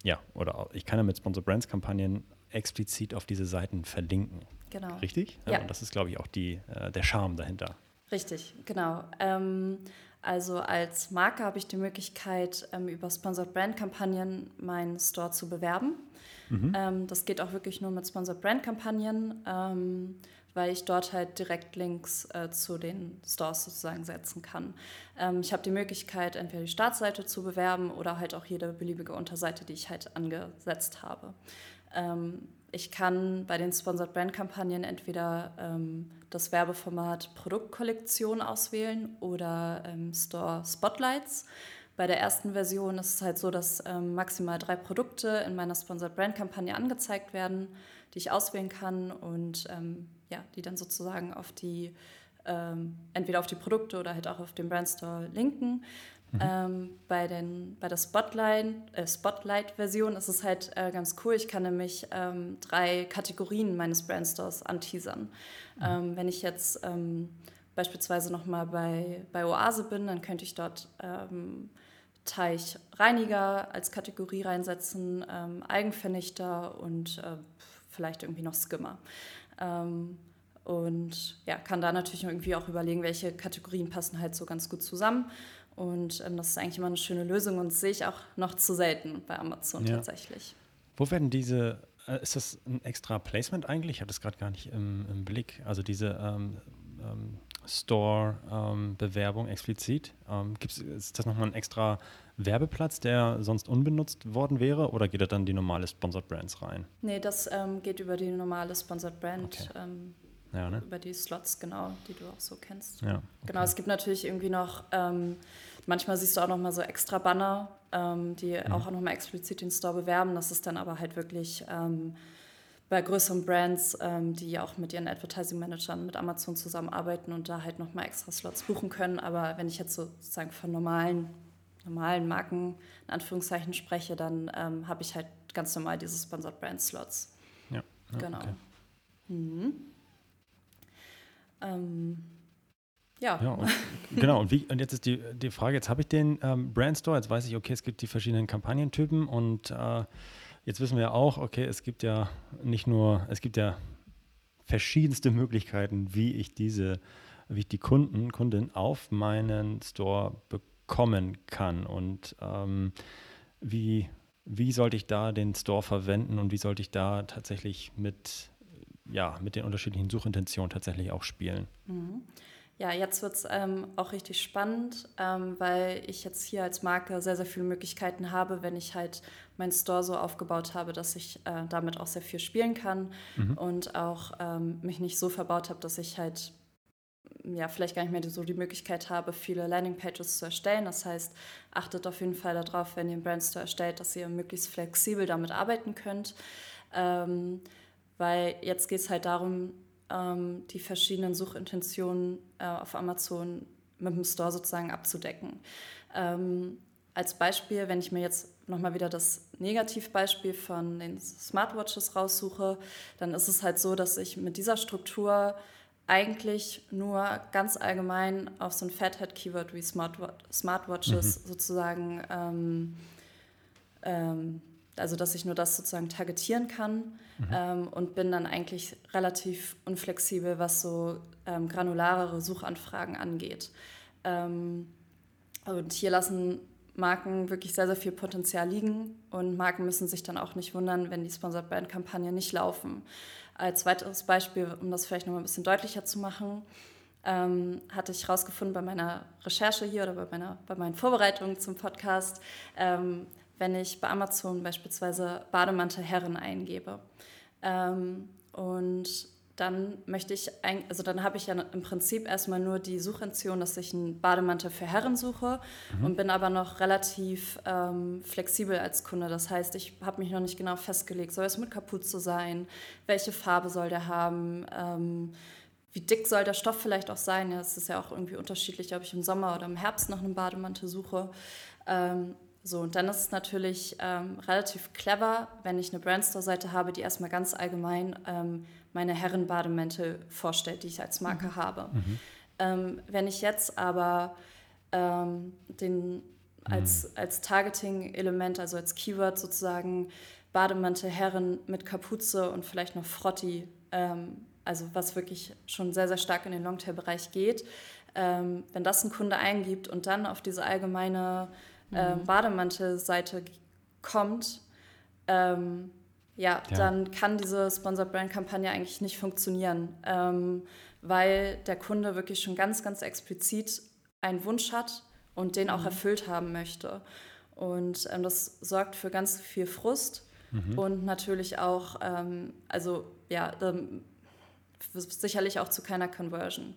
ja, oder ich kann ja mit Sponsor Brands Kampagnen explizit auf diese Seiten verlinken. Genau. Richtig? Ja. Und das ist, glaube ich, auch die, äh, der Charme dahinter. Richtig, genau. Ähm, also als Marke habe ich die Möglichkeit, ähm, über Sponsored Brand Kampagnen meinen Store zu bewerben. Mhm. Ähm, das geht auch wirklich nur mit Sponsored Brand Kampagnen, ähm, weil ich dort halt direkt Links äh, zu den Stores sozusagen setzen kann. Ich habe die Möglichkeit, entweder die Startseite zu bewerben oder halt auch jede beliebige Unterseite, die ich halt angesetzt habe. Ich kann bei den Sponsored Brand Kampagnen entweder ähm, das Werbeformat Produktkollektion auswählen oder ähm, Store Spotlights. Bei der ersten Version ist es halt so, dass ähm, maximal drei Produkte in meiner Sponsored Brand Kampagne angezeigt werden, die ich auswählen kann und ähm, ja, die dann sozusagen auf die ähm, entweder auf die Produkte oder halt auch auf den Brandstore linken. Mhm. Ähm, bei, den, bei der Spotlight-Version äh, Spotlight ist es halt äh, ganz cool. Ich kann nämlich ähm, drei Kategorien meines Brandstores anteasern. Mhm. Ähm, wenn ich jetzt ähm, beispielsweise nochmal bei, bei Oase bin, dann könnte ich dort ähm, Teichreiniger als Kategorie reinsetzen, ähm, Eigenvernichter und äh, vielleicht irgendwie noch Skimmer. Und ja, kann da natürlich irgendwie auch überlegen, welche Kategorien passen halt so ganz gut zusammen. Und ähm, das ist eigentlich immer eine schöne Lösung und sehe ich auch noch zu selten bei Amazon ja. tatsächlich. Wo werden diese, äh, ist das ein extra Placement eigentlich? Ich habe das gerade gar nicht im, im, Blick. Also diese ähm, ähm, Store-Bewerbung ähm, explizit. Ähm, gibt's, ist das nochmal ein extra Werbeplatz, der sonst unbenutzt worden wäre? Oder geht da dann die normale Sponsored Brands rein? Nee, das ähm, geht über die normale Sponsored Brand. Okay. Ja, ne? Über die Slots, genau, die du auch so kennst. Ja, okay. Genau, es gibt natürlich irgendwie noch, ähm, manchmal siehst du auch noch mal so extra Banner, ähm, die mhm. auch noch mal explizit den Store bewerben. Das ist dann aber halt wirklich ähm, bei größeren Brands, ähm, die auch mit ihren Advertising-Managern mit Amazon zusammenarbeiten und da halt noch mal extra Slots buchen können. Aber wenn ich jetzt sozusagen von normalen, normalen Marken in Anführungszeichen spreche, dann ähm, habe ich halt ganz normal diese Sponsored Brand Slots. Ja, ja genau. Okay. Mhm. Ähm, ja. ja und, genau, und, wie, und jetzt ist die, die Frage, jetzt habe ich den ähm, Brandstore, jetzt weiß ich, okay, es gibt die verschiedenen Kampagnentypen und äh, jetzt wissen wir auch, okay, es gibt ja nicht nur, es gibt ja verschiedenste Möglichkeiten, wie ich diese, wie ich die Kunden, Kundin auf meinen Store bekommen kann und ähm, wie, wie sollte ich da den Store verwenden und wie sollte ich da tatsächlich mit ja, mit den unterschiedlichen Suchintentionen tatsächlich auch spielen. Mhm. Ja, jetzt wird es ähm, auch richtig spannend, ähm, weil ich jetzt hier als Marke sehr, sehr viele Möglichkeiten habe, wenn ich halt meinen Store so aufgebaut habe, dass ich äh, damit auch sehr viel spielen kann mhm. und auch ähm, mich nicht so verbaut habe, dass ich halt ja, vielleicht gar nicht mehr so die Möglichkeit habe, viele Landingpages zu erstellen. Das heißt, achtet auf jeden Fall darauf, wenn ihr einen Brandstore erstellt, dass ihr möglichst flexibel damit arbeiten könnt. Weil jetzt geht es halt darum, ähm, die verschiedenen Suchintentionen äh, auf Amazon mit dem Store sozusagen abzudecken. Ähm, als Beispiel, wenn ich mir jetzt nochmal wieder das Negativbeispiel von den Smartwatches raussuche, dann ist es halt so, dass ich mit dieser Struktur eigentlich nur ganz allgemein auf so ein Fathead-Keyword wie Smartwatches mhm. sozusagen ähm, ähm, also dass ich nur das sozusagen targetieren kann mhm. ähm, und bin dann eigentlich relativ unflexibel, was so ähm, granularere Suchanfragen angeht. Ähm, und hier lassen Marken wirklich sehr, sehr viel Potenzial liegen und Marken müssen sich dann auch nicht wundern, wenn die Sponsored Brand Kampagnen nicht laufen. Als weiteres Beispiel, um das vielleicht noch mal ein bisschen deutlicher zu machen, ähm, hatte ich herausgefunden bei meiner Recherche hier oder bei, meiner, bei meinen Vorbereitungen zum Podcast, ähm, wenn ich bei Amazon beispielsweise Bademantel Herren eingebe. Ähm, und dann möchte ich, also dann habe ich ja im Prinzip erstmal nur die Suchention, dass ich einen Bademantel für Herren suche mhm. und bin aber noch relativ ähm, flexibel als Kunde. Das heißt, ich habe mich noch nicht genau festgelegt, soll es mit Kapuze sein, welche Farbe soll der haben, ähm, wie dick soll der Stoff vielleicht auch sein. Ja, es ist ja auch irgendwie unterschiedlich, ob ich im Sommer oder im Herbst nach einem Bademantel suche. Ähm, so, und dann ist es natürlich ähm, relativ clever, wenn ich eine Brandstore-Seite habe, die erstmal ganz allgemein ähm, meine Herrenbademäntel vorstellt, die ich als Marke mhm. habe. Mhm. Ähm, wenn ich jetzt aber ähm, den als, mhm. als Targeting-Element, also als Keyword sozusagen Bademantel Herren mit Kapuze und vielleicht noch Frotti, ähm, also was wirklich schon sehr, sehr stark in den Longtail-Bereich geht, ähm, wenn das ein Kunde eingibt und dann auf diese allgemeine äh, mhm. Bademantelseite kommt, ähm, ja, ja, dann kann diese Sponsored Brand Kampagne eigentlich nicht funktionieren, ähm, weil der Kunde wirklich schon ganz, ganz explizit einen Wunsch hat und den auch mhm. erfüllt haben möchte. Und ähm, das sorgt für ganz viel Frust mhm. und natürlich auch, ähm, also ja, ähm, sicherlich auch zu keiner Conversion.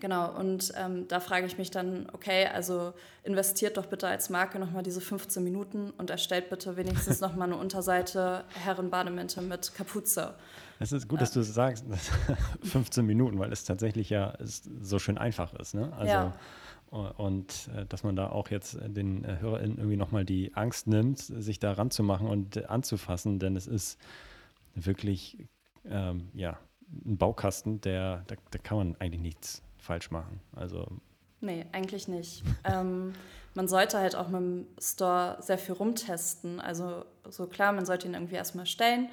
Genau, und ähm, da frage ich mich dann, okay, also investiert doch bitte als Marke nochmal diese 15 Minuten und erstellt bitte wenigstens nochmal eine Unterseite Herrenbademäntel mit Kapuze. Es ist gut, dass du sagst, 15 Minuten, weil es tatsächlich ja so schön einfach ist. Ne? Also, ja. Und äh, dass man da auch jetzt den äh, HörerInnen irgendwie nochmal die Angst nimmt, sich da ranzumachen und anzufassen, denn es ist wirklich ähm, ja, ein Baukasten, der, da, da kann man eigentlich nichts falsch machen. Also Nee, eigentlich nicht. ähm, man sollte halt auch mit dem Store sehr viel rumtesten. Also so klar, man sollte ihn irgendwie erstmal stellen,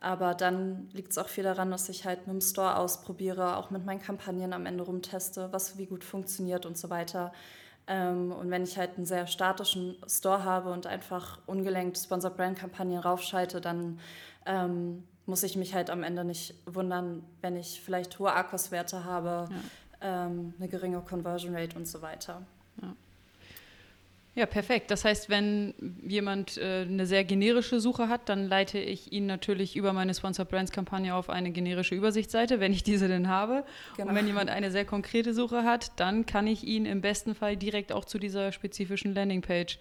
aber dann liegt es auch viel daran, dass ich halt mit dem Store ausprobiere, auch mit meinen Kampagnen am Ende rumteste, was wie gut funktioniert und so weiter. Ähm, und wenn ich halt einen sehr statischen Store habe und einfach ungelenkt Sponsor Brand Kampagnen raufschalte, dann ähm, muss ich mich halt am Ende nicht wundern, wenn ich vielleicht hohe Akkus-Werte habe. Ja ähm, eine geringe Conversion Rate und so weiter. Ja. Ja, perfekt. Das heißt, wenn jemand äh, eine sehr generische Suche hat, dann leite ich ihn natürlich über meine Sponsored Brands Kampagne auf eine generische Übersichtsseite, wenn ich diese denn habe. Genau. Und wenn jemand eine sehr konkrete Suche hat, dann kann ich ihn im besten Fall direkt auch zu dieser spezifischen Landingpage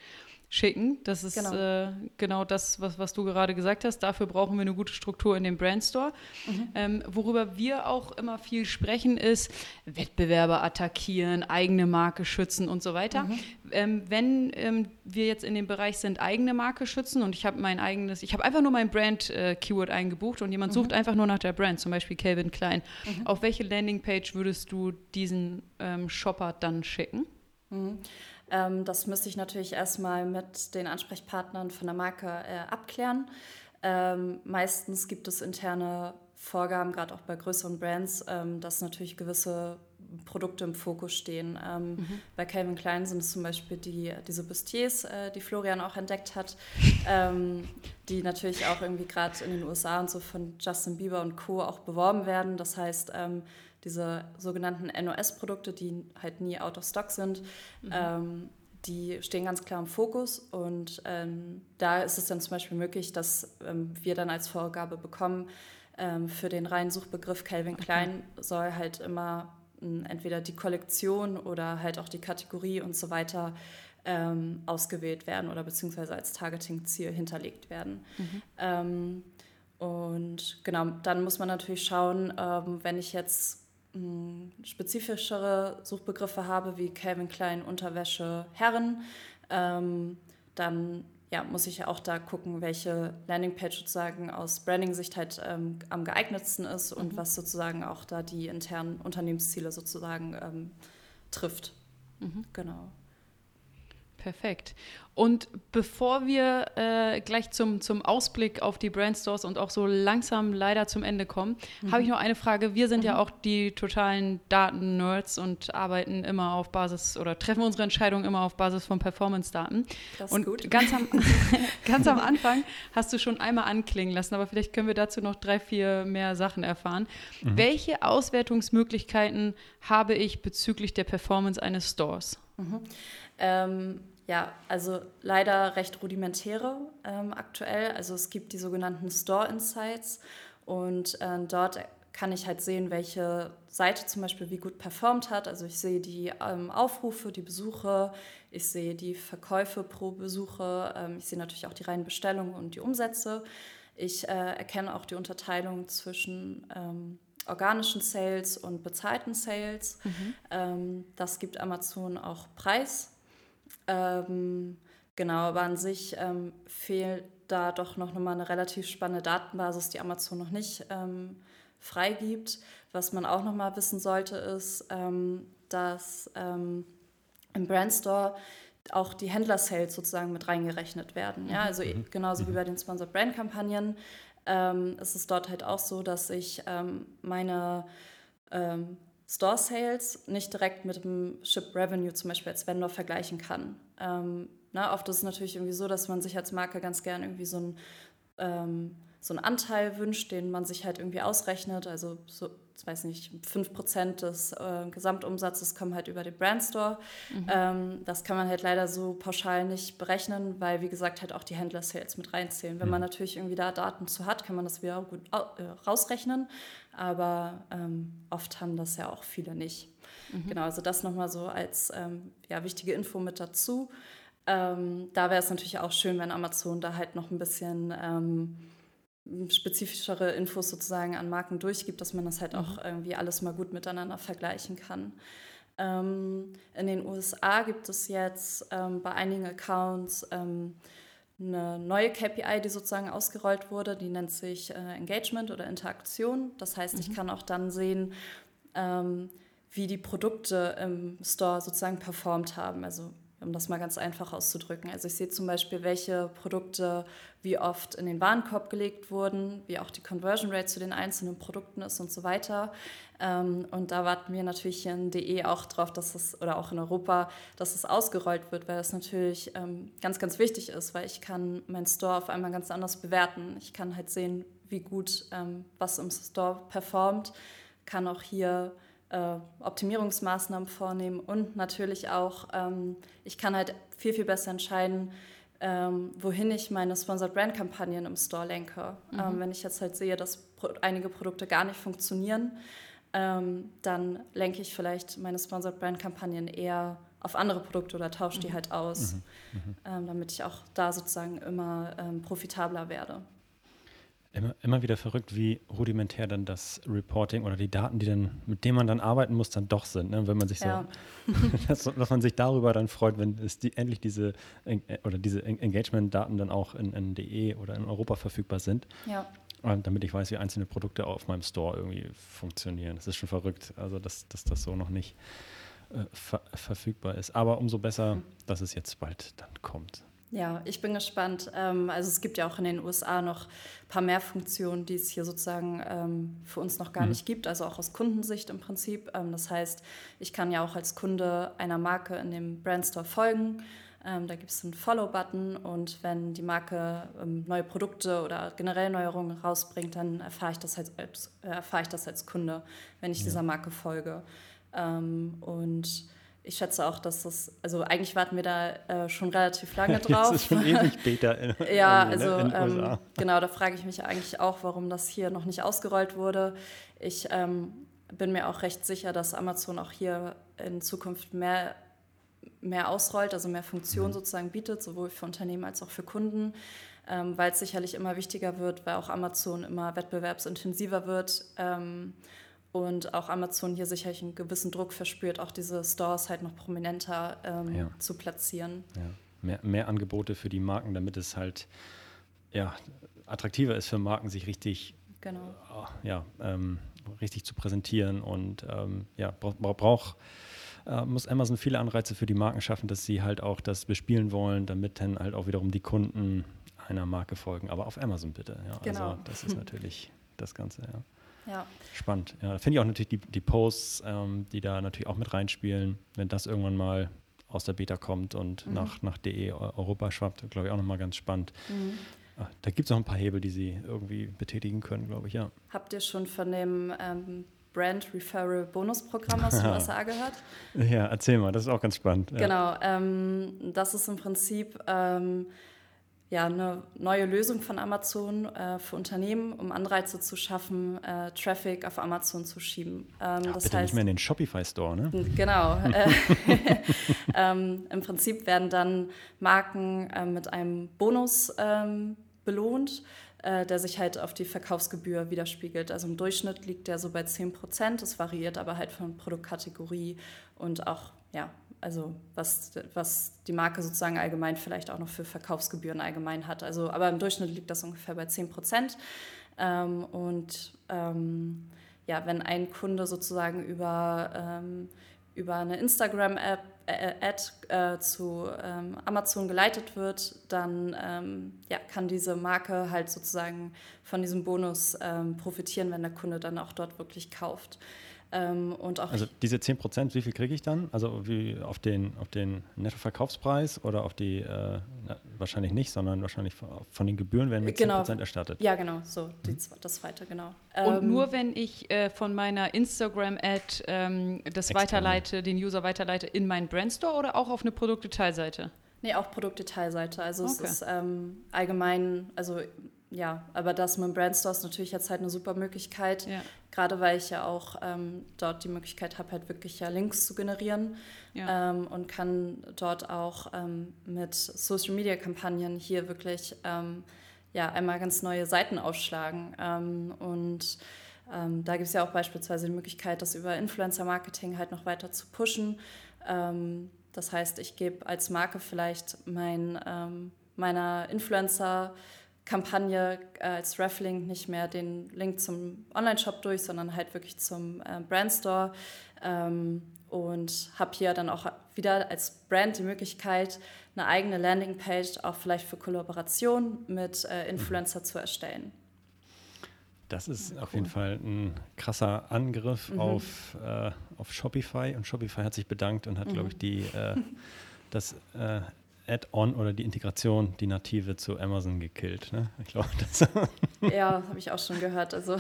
schicken. Das ist genau, äh, genau das, was, was du gerade gesagt hast. Dafür brauchen wir eine gute Struktur in dem Brandstore. Mhm. Ähm, worüber wir auch immer viel sprechen, ist Wettbewerber attackieren, eigene Marke schützen und so weiter. Mhm. Ähm, wenn ähm, wir jetzt in dem Bereich sind, eigene Marke schützen und ich habe mein eigenes, ich habe einfach nur mein Brand-Keyword äh, eingebucht und jemand mhm. sucht einfach nur nach der Brand, zum Beispiel Calvin Klein. Mhm. Auf welche Landingpage würdest du diesen ähm, Shopper dann schicken? Ähm, das müsste ich natürlich erstmal mit den Ansprechpartnern von der Marke äh, abklären. Ähm, meistens gibt es interne Vorgaben, gerade auch bei größeren Brands, ähm, dass natürlich gewisse Produkte im Fokus stehen. Ähm, mhm. Bei Calvin Klein sind es zum Beispiel die, diese Bustiers, äh, die Florian auch entdeckt hat, ähm, die natürlich auch irgendwie gerade in den USA und so von Justin Bieber und Co. auch beworben werden. Das heißt, ähm, diese sogenannten NOS-Produkte, die halt nie out of stock sind, mhm. ähm, die stehen ganz klar im Fokus. Und ähm, da ist es dann zum Beispiel möglich, dass ähm, wir dann als Vorgabe bekommen, ähm, für den reinen Suchbegriff Calvin Klein okay. soll halt immer hm, entweder die Kollektion oder halt auch die Kategorie und so weiter ähm, ausgewählt werden oder beziehungsweise als Targeting-Ziel hinterlegt werden. Mhm. Ähm, und genau, dann muss man natürlich schauen, ähm, wenn ich jetzt spezifischere Suchbegriffe habe, wie Calvin Klein, Unterwäsche, Herren, ähm, dann ja, muss ich ja auch da gucken, welche Landingpage sozusagen aus Branding-Sicht halt ähm, am geeignetsten ist und mhm. was sozusagen auch da die internen Unternehmensziele sozusagen ähm, trifft. Mhm. Genau. Perfekt. Und bevor wir äh, gleich zum, zum Ausblick auf die Brandstores und auch so langsam leider zum Ende kommen, mhm. habe ich noch eine Frage. Wir sind mhm. ja auch die totalen Daten-Nerds und arbeiten immer auf Basis oder treffen unsere Entscheidungen immer auf Basis von Performance-Daten. Das ist und gut. Ganz am, ganz am Anfang hast du schon einmal anklingen lassen, aber vielleicht können wir dazu noch drei, vier mehr Sachen erfahren. Mhm. Welche Auswertungsmöglichkeiten habe ich bezüglich der Performance eines Stores? Mhm. Ähm, ja, also leider recht rudimentäre ähm, aktuell. Also es gibt die sogenannten Store Insights und äh, dort kann ich halt sehen, welche Seite zum Beispiel wie gut performt hat. Also ich sehe die ähm, Aufrufe, die Besuche, ich sehe die Verkäufe pro Besuche, ähm, ich sehe natürlich auch die reinen Bestellungen und die Umsätze. Ich äh, erkenne auch die Unterteilung zwischen ähm, organischen Sales und bezahlten Sales. Mhm. Ähm, das gibt Amazon auch preis ähm, genau, aber an sich ähm, fehlt da doch noch mal eine relativ spannende Datenbasis, die Amazon noch nicht ähm, freigibt. Was man auch noch mal wissen sollte, ist, ähm, dass ähm, im Brandstore auch die Händler-Sales sozusagen mit reingerechnet werden. Ja, also mhm. genauso wie mhm. bei den Sponsored Brand-Kampagnen ähm, ist es dort halt auch so, dass ich ähm, meine ähm, Store Sales nicht direkt mit dem Ship Revenue zum Beispiel als Vendor vergleichen kann. Ähm, na, oft ist es natürlich irgendwie so, dass man sich als Marke ganz gern irgendwie so ein ähm, so einen Anteil wünscht, den man sich halt irgendwie ausrechnet. Also so, ich weiß nicht, 5% des äh, Gesamtumsatzes kommen halt über den Brandstore. Mhm. Ähm, das kann man halt leider so pauschal nicht berechnen, weil wie gesagt halt auch die Händler-Sales mit reinzählen. Wenn man mhm. natürlich irgendwie da Daten zu hat, kann man das wieder gut äh, rausrechnen. Aber ähm, oft haben das ja auch viele nicht. Mhm. Genau, also das nochmal so als ähm, ja, wichtige Info mit dazu. Ähm, da wäre es natürlich auch schön, wenn Amazon da halt noch ein bisschen ähm, spezifischere Infos sozusagen an Marken durchgibt, dass man das halt auch mhm. irgendwie alles mal gut miteinander vergleichen kann. Ähm, in den USA gibt es jetzt ähm, bei einigen Accounts ähm, eine neue KPI, die sozusagen ausgerollt wurde, die nennt sich äh, Engagement oder Interaktion. Das heißt, mhm. ich kann auch dann sehen, ähm, wie die Produkte im Store sozusagen performt haben. Also um das mal ganz einfach auszudrücken. Also ich sehe zum Beispiel, welche Produkte wie oft in den Warenkorb gelegt wurden, wie auch die Conversion Rate zu den einzelnen Produkten ist und so weiter. Ähm, und da warten wir natürlich in DE auch drauf, dass es, oder auch in Europa, dass es ausgerollt wird, weil das natürlich ähm, ganz, ganz wichtig ist, weil ich kann meinen Store auf einmal ganz anders bewerten. Ich kann halt sehen, wie gut ähm, was im Store performt, kann auch hier äh, Optimierungsmaßnahmen vornehmen und natürlich auch, ähm, ich kann halt viel, viel besser entscheiden, ähm, wohin ich meine Sponsored Brand Kampagnen im Store lenke. Mhm. Ähm, wenn ich jetzt halt sehe, dass pro einige Produkte gar nicht funktionieren, ähm, dann lenke ich vielleicht meine Sponsored Brand Kampagnen eher auf andere Produkte oder tausche die mhm. halt aus, mhm. mhm. Ähm, damit ich auch da sozusagen immer ähm, profitabler werde. Immer, immer wieder verrückt, wie rudimentär dann das Reporting oder die Daten, die dann, mit denen man dann arbeiten muss, dann doch sind. Ne? Wenn man sich so, ja. dass, dass, man sich darüber dann freut, wenn es die, endlich diese oder diese Engagement-Daten dann auch in, in DE oder in Europa verfügbar sind. Ja. Damit ich weiß, wie einzelne Produkte auf meinem Store irgendwie funktionieren. Das ist schon verrückt, also dass, dass das so noch nicht äh, ver verfügbar ist. Aber umso besser, mhm. dass es jetzt bald dann kommt. Ja, ich bin gespannt. Ähm, also es gibt ja auch in den USA noch ein paar mehr Funktionen, die es hier sozusagen ähm, für uns noch gar mhm. nicht gibt, also auch aus Kundensicht im Prinzip. Ähm, das heißt, ich kann ja auch als Kunde einer Marke in dem Brandstore folgen. Da gibt es einen Follow-Button und wenn die Marke neue Produkte oder generell Neuerungen rausbringt, dann erfahre ich das als, erfahre ich das als Kunde, wenn ich ja. dieser Marke folge. Und ich schätze auch, dass das, also eigentlich warten wir da äh, schon relativ lange drauf. das ist schon ewig später. In, ja, ne, also in ähm, genau, da frage ich mich eigentlich auch, warum das hier noch nicht ausgerollt wurde. Ich ähm, bin mir auch recht sicher, dass Amazon auch hier in Zukunft mehr, mehr ausrollt, also mehr Funktionen mhm. sozusagen bietet, sowohl für Unternehmen als auch für Kunden. Ähm, weil es sicherlich immer wichtiger wird, weil auch Amazon immer wettbewerbsintensiver wird. Und auch Amazon hier sicherlich einen gewissen Druck verspürt, auch diese Stores halt noch prominenter ähm, ja. zu platzieren. Ja. Mehr, mehr Angebote für die Marken, damit es halt ja, attraktiver ist für Marken, sich richtig, genau. ja, ähm, richtig zu präsentieren und ähm, ja, braucht brauch, äh, muss Amazon viele Anreize für die Marken schaffen, dass sie halt auch das bespielen wollen, damit dann halt auch wiederum die Kunden einer Marke folgen. Aber auf Amazon bitte. Ja. Genau. Also das ist natürlich das Ganze, ja. Ja. Spannend. Ja, finde ich auch natürlich die, die Posts, ähm, die da natürlich auch mit reinspielen, wenn das irgendwann mal aus der Beta kommt und mhm. nach, nach DE Europa schwappt, glaube ich auch nochmal ganz spannend. Mhm. Ah, da gibt es noch ein paar Hebel, die Sie irgendwie betätigen können, glaube ich, ja. Habt ihr schon von dem ähm, Brand Referral Bonusprogramm aus den USA gehört? Ja, erzähl mal, das ist auch ganz spannend. Ja. Genau, ähm, das ist im Prinzip ähm, ja, eine neue Lösung von Amazon äh, für Unternehmen, um Anreize zu schaffen, äh, Traffic auf Amazon zu schieben. Ähm, ja, das bitte heißt, nicht mehr in den Shopify Store, ne? Genau. Äh, ähm, Im Prinzip werden dann Marken äh, mit einem Bonus ähm, belohnt, äh, der sich halt auf die Verkaufsgebühr widerspiegelt. Also im Durchschnitt liegt der so bei 10 Prozent. Es variiert aber halt von Produktkategorie und auch ja, also was, was die Marke sozusagen allgemein vielleicht auch noch für Verkaufsgebühren allgemein hat. Also, aber im Durchschnitt liegt das ungefähr bei 10 Prozent. Ähm, und ähm, ja, wenn ein Kunde sozusagen über, ähm, über eine Instagram-App äh, Ad äh, zu ähm, Amazon geleitet wird, dann ähm, ja, kann diese Marke halt sozusagen von diesem Bonus ähm, profitieren, wenn der Kunde dann auch dort wirklich kauft. Ähm, und auch also diese 10 Prozent, wie viel kriege ich dann? Also wie auf den, auf den Nettoverkaufspreis oder auf die, äh, na, wahrscheinlich nicht, sondern wahrscheinlich von den Gebühren werden mit genau. 10 Prozent erstattet. Ja, genau, so die, mhm. das zweite, genau. Und ähm, nur wenn ich äh, von meiner Instagram-Ad ähm, das Externe. weiterleite, den User weiterleite in meinen Brandstore oder auch auf eine Produktdetailseite? Nee, auch Produktdetailseite. Also okay. es ist ähm, allgemein, also ja, aber das mit dem Brandstore ist natürlich jetzt halt eine super Möglichkeit, ja. gerade weil ich ja auch ähm, dort die Möglichkeit habe, halt wirklich ja Links zu generieren ja. ähm, und kann dort auch ähm, mit Social-Media-Kampagnen hier wirklich ähm, ja, einmal ganz neue Seiten aufschlagen. Ähm, und ähm, da gibt es ja auch beispielsweise die Möglichkeit, das über Influencer-Marketing halt noch weiter zu pushen. das heißt, ich gebe als Marke vielleicht mein, meiner Influencer- Kampagne äh, als Raffling nicht mehr den Link zum Online-Shop durch, sondern halt wirklich zum äh, Brandstore ähm, und habe hier dann auch wieder als Brand die Möglichkeit, eine eigene Landingpage auch vielleicht für Kollaboration mit äh, Influencer zu erstellen. Das ist ja, cool. auf jeden Fall ein krasser Angriff mhm. auf, äh, auf Shopify und Shopify hat sich bedankt und hat, mhm. glaube ich, die, äh, das Add-on oder die Integration, die native zu Amazon gekillt. Ne? Ich glaube, das. ja, habe ich auch schon gehört. Also,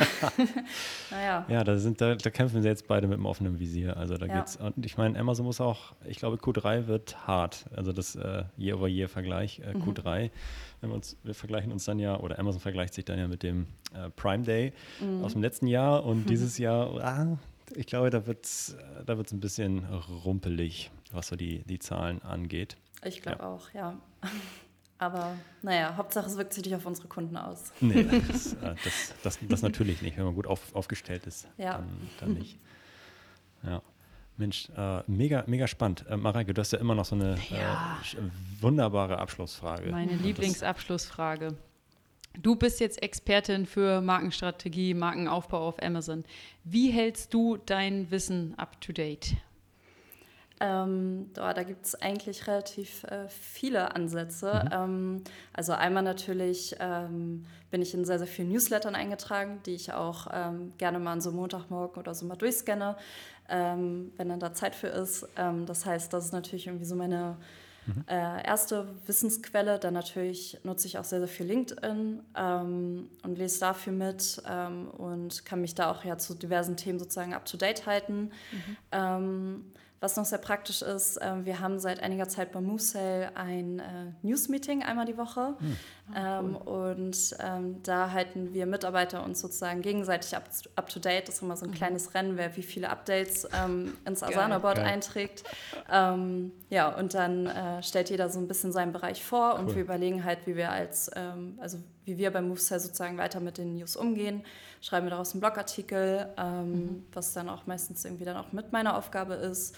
naja. Ja, da, sind, da, da, kämpfen sie jetzt beide mit dem offenen Visier. Also da ja. geht's. Und ich meine, Amazon muss auch, ich glaube, Q3 wird hart. Also das äh, Year-over-Year-Vergleich, äh, Q3. Mhm. Wenn wir, uns, wir vergleichen uns dann ja, oder Amazon vergleicht sich dann ja mit dem äh, Prime Day mhm. aus dem letzten Jahr und dieses Jahr, ah, ich glaube, da wird es da wird's ein bisschen rumpelig, was so die, die Zahlen angeht. Ich glaube ja. auch, ja. Aber naja, Hauptsache es wirkt sich nicht auf unsere Kunden aus. Nee, das, äh, das, das, das natürlich nicht. Wenn man gut auf, aufgestellt ist, ja. dann, dann nicht. Ja. Mensch, äh, mega, mega spannend. Äh, Mareike, du hast ja immer noch so eine ja. äh, wunderbare Abschlussfrage. Meine Lieblingsabschlussfrage. Du bist jetzt Expertin für Markenstrategie, Markenaufbau auf Amazon. Wie hältst du dein Wissen up to date? Ähm, da da gibt es eigentlich relativ äh, viele Ansätze. Mhm. Ähm, also einmal natürlich ähm, bin ich in sehr, sehr vielen Newslettern eingetragen, die ich auch ähm, gerne mal an so Montagmorgen oder so mal durchscanne, ähm, wenn dann da Zeit für ist. Ähm, das heißt, das ist natürlich irgendwie so meine mhm. äh, erste Wissensquelle. Dann natürlich nutze ich auch sehr, sehr viel LinkedIn und lese dafür mit und kann mich da auch ja zu diversen Themen sozusagen up-to-date halten. Mhm. Was noch sehr praktisch ist, äh, wir haben seit einiger Zeit bei MoveSale ein äh, News-Meeting einmal die Woche. Ah, ähm, cool. Und ähm, da halten wir Mitarbeiter uns sozusagen gegenseitig up, up to date. Das ist immer so ein mhm. kleines Rennen, wer wie viele Updates ähm, ins Asana-Board einträgt. Ähm, ja, und dann äh, stellt jeder so ein bisschen seinen Bereich vor cool. und wir überlegen halt, wie wir als, ähm, also wie wir bei MoveSale sozusagen weiter mit den News umgehen. Schreiben wir daraus einen Blogartikel, ähm, mhm. was dann auch meistens irgendwie dann auch mit meiner Aufgabe ist.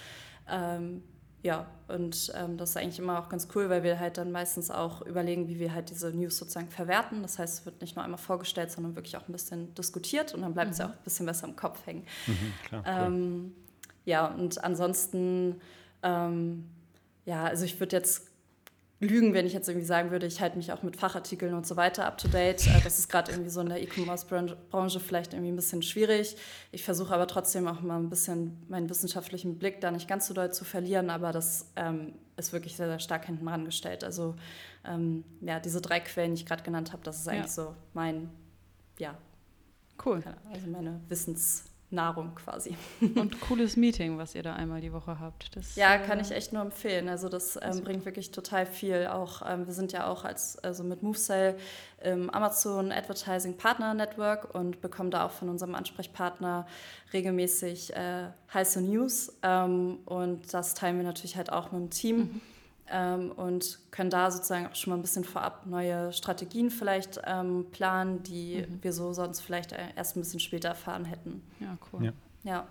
Ähm, ja, und ähm, das ist eigentlich immer auch ganz cool, weil wir halt dann meistens auch überlegen, wie wir halt diese News sozusagen verwerten. Das heißt, es wird nicht nur einmal vorgestellt, sondern wirklich auch ein bisschen diskutiert und dann bleibt es mhm. ja auch ein bisschen besser im Kopf hängen. Mhm, klar, cool. Ähm, ja, und ansonsten, ähm, ja, also ich würde jetzt lügen, wenn ich jetzt irgendwie sagen würde, ich halte mich auch mit Fachartikeln und so weiter up to date. Äh, das ist gerade irgendwie so in der E-Commerce-Branche vielleicht irgendwie ein bisschen schwierig. Ich versuche aber trotzdem auch mal ein bisschen meinen wissenschaftlichen Blick da nicht ganz so doll zu verlieren, aber das ähm, ist wirklich sehr, sehr stark hinten rangestellt. Also ähm, ja, diese drei Quellen, die ich gerade genannt habe, das ist eigentlich ja. so mein, ja, cool. Also meine Wissens- Nahrung quasi. Und cooles Meeting, was ihr da einmal die Woche habt. Das, ja, äh, kann ich echt nur empfehlen. Also das ähm, bringt wirklich total viel. Auch ähm, wir sind ja auch als also mit MoveSell im Amazon Advertising Partner Network und bekommen da auch von unserem Ansprechpartner regelmäßig äh, heiße News. Ähm, und das teilen wir natürlich halt auch mit dem Team. Mhm ähm, und können da sozusagen auch schon mal ein bisschen vorab neue Strategien vielleicht ähm, planen, die mhm. wir so sonst vielleicht äh, erst ein bisschen später erfahren hätten. Ja, cool. Ja. ja.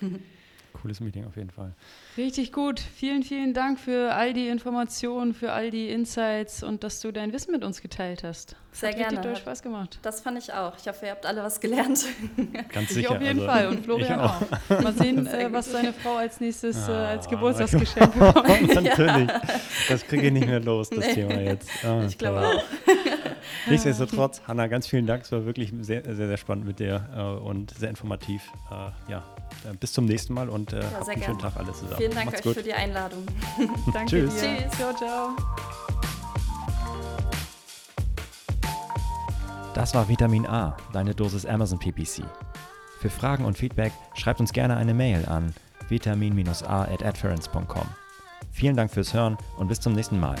cooles Meeting auf jeden Fall. Richtig gut. Vielen, vielen Dank für all die Informationen, für all die Insights und dass du dein Wissen mit uns geteilt hast. Sehr Hat gerne. Hat richtig Spaß gemacht. Das fand ich auch. Ich hoffe, ihr habt alle was gelernt. Ganz sicher. Ich auf jeden also, Fall und Florian auch. auch. Mal sehen, äh, was seine Frau als nächstes äh, als Geburtstagsgeschenk bekommt. Natürlich. Ja. Das kriege ich nicht mehr los, das nee. Thema jetzt. Oh, ich glaube auch. Nichtsdestotrotz, Hanna, ganz vielen Dank. Es war wirklich sehr, sehr, sehr spannend mit dir äh, und sehr informativ. Äh, ja, äh, bis zum nächsten Mal und äh, ja, einen schönen Tag alle zusammen. Vielen Dank Macht's euch gut. für die Einladung. Danke Tschüss. Dir. Tschüss. Ciao, ciao. Das war Vitamin A, deine Dosis Amazon PPC. Für Fragen und Feedback schreibt uns gerne eine Mail an vitamin-a at Vielen Dank fürs Hören und bis zum nächsten Mal.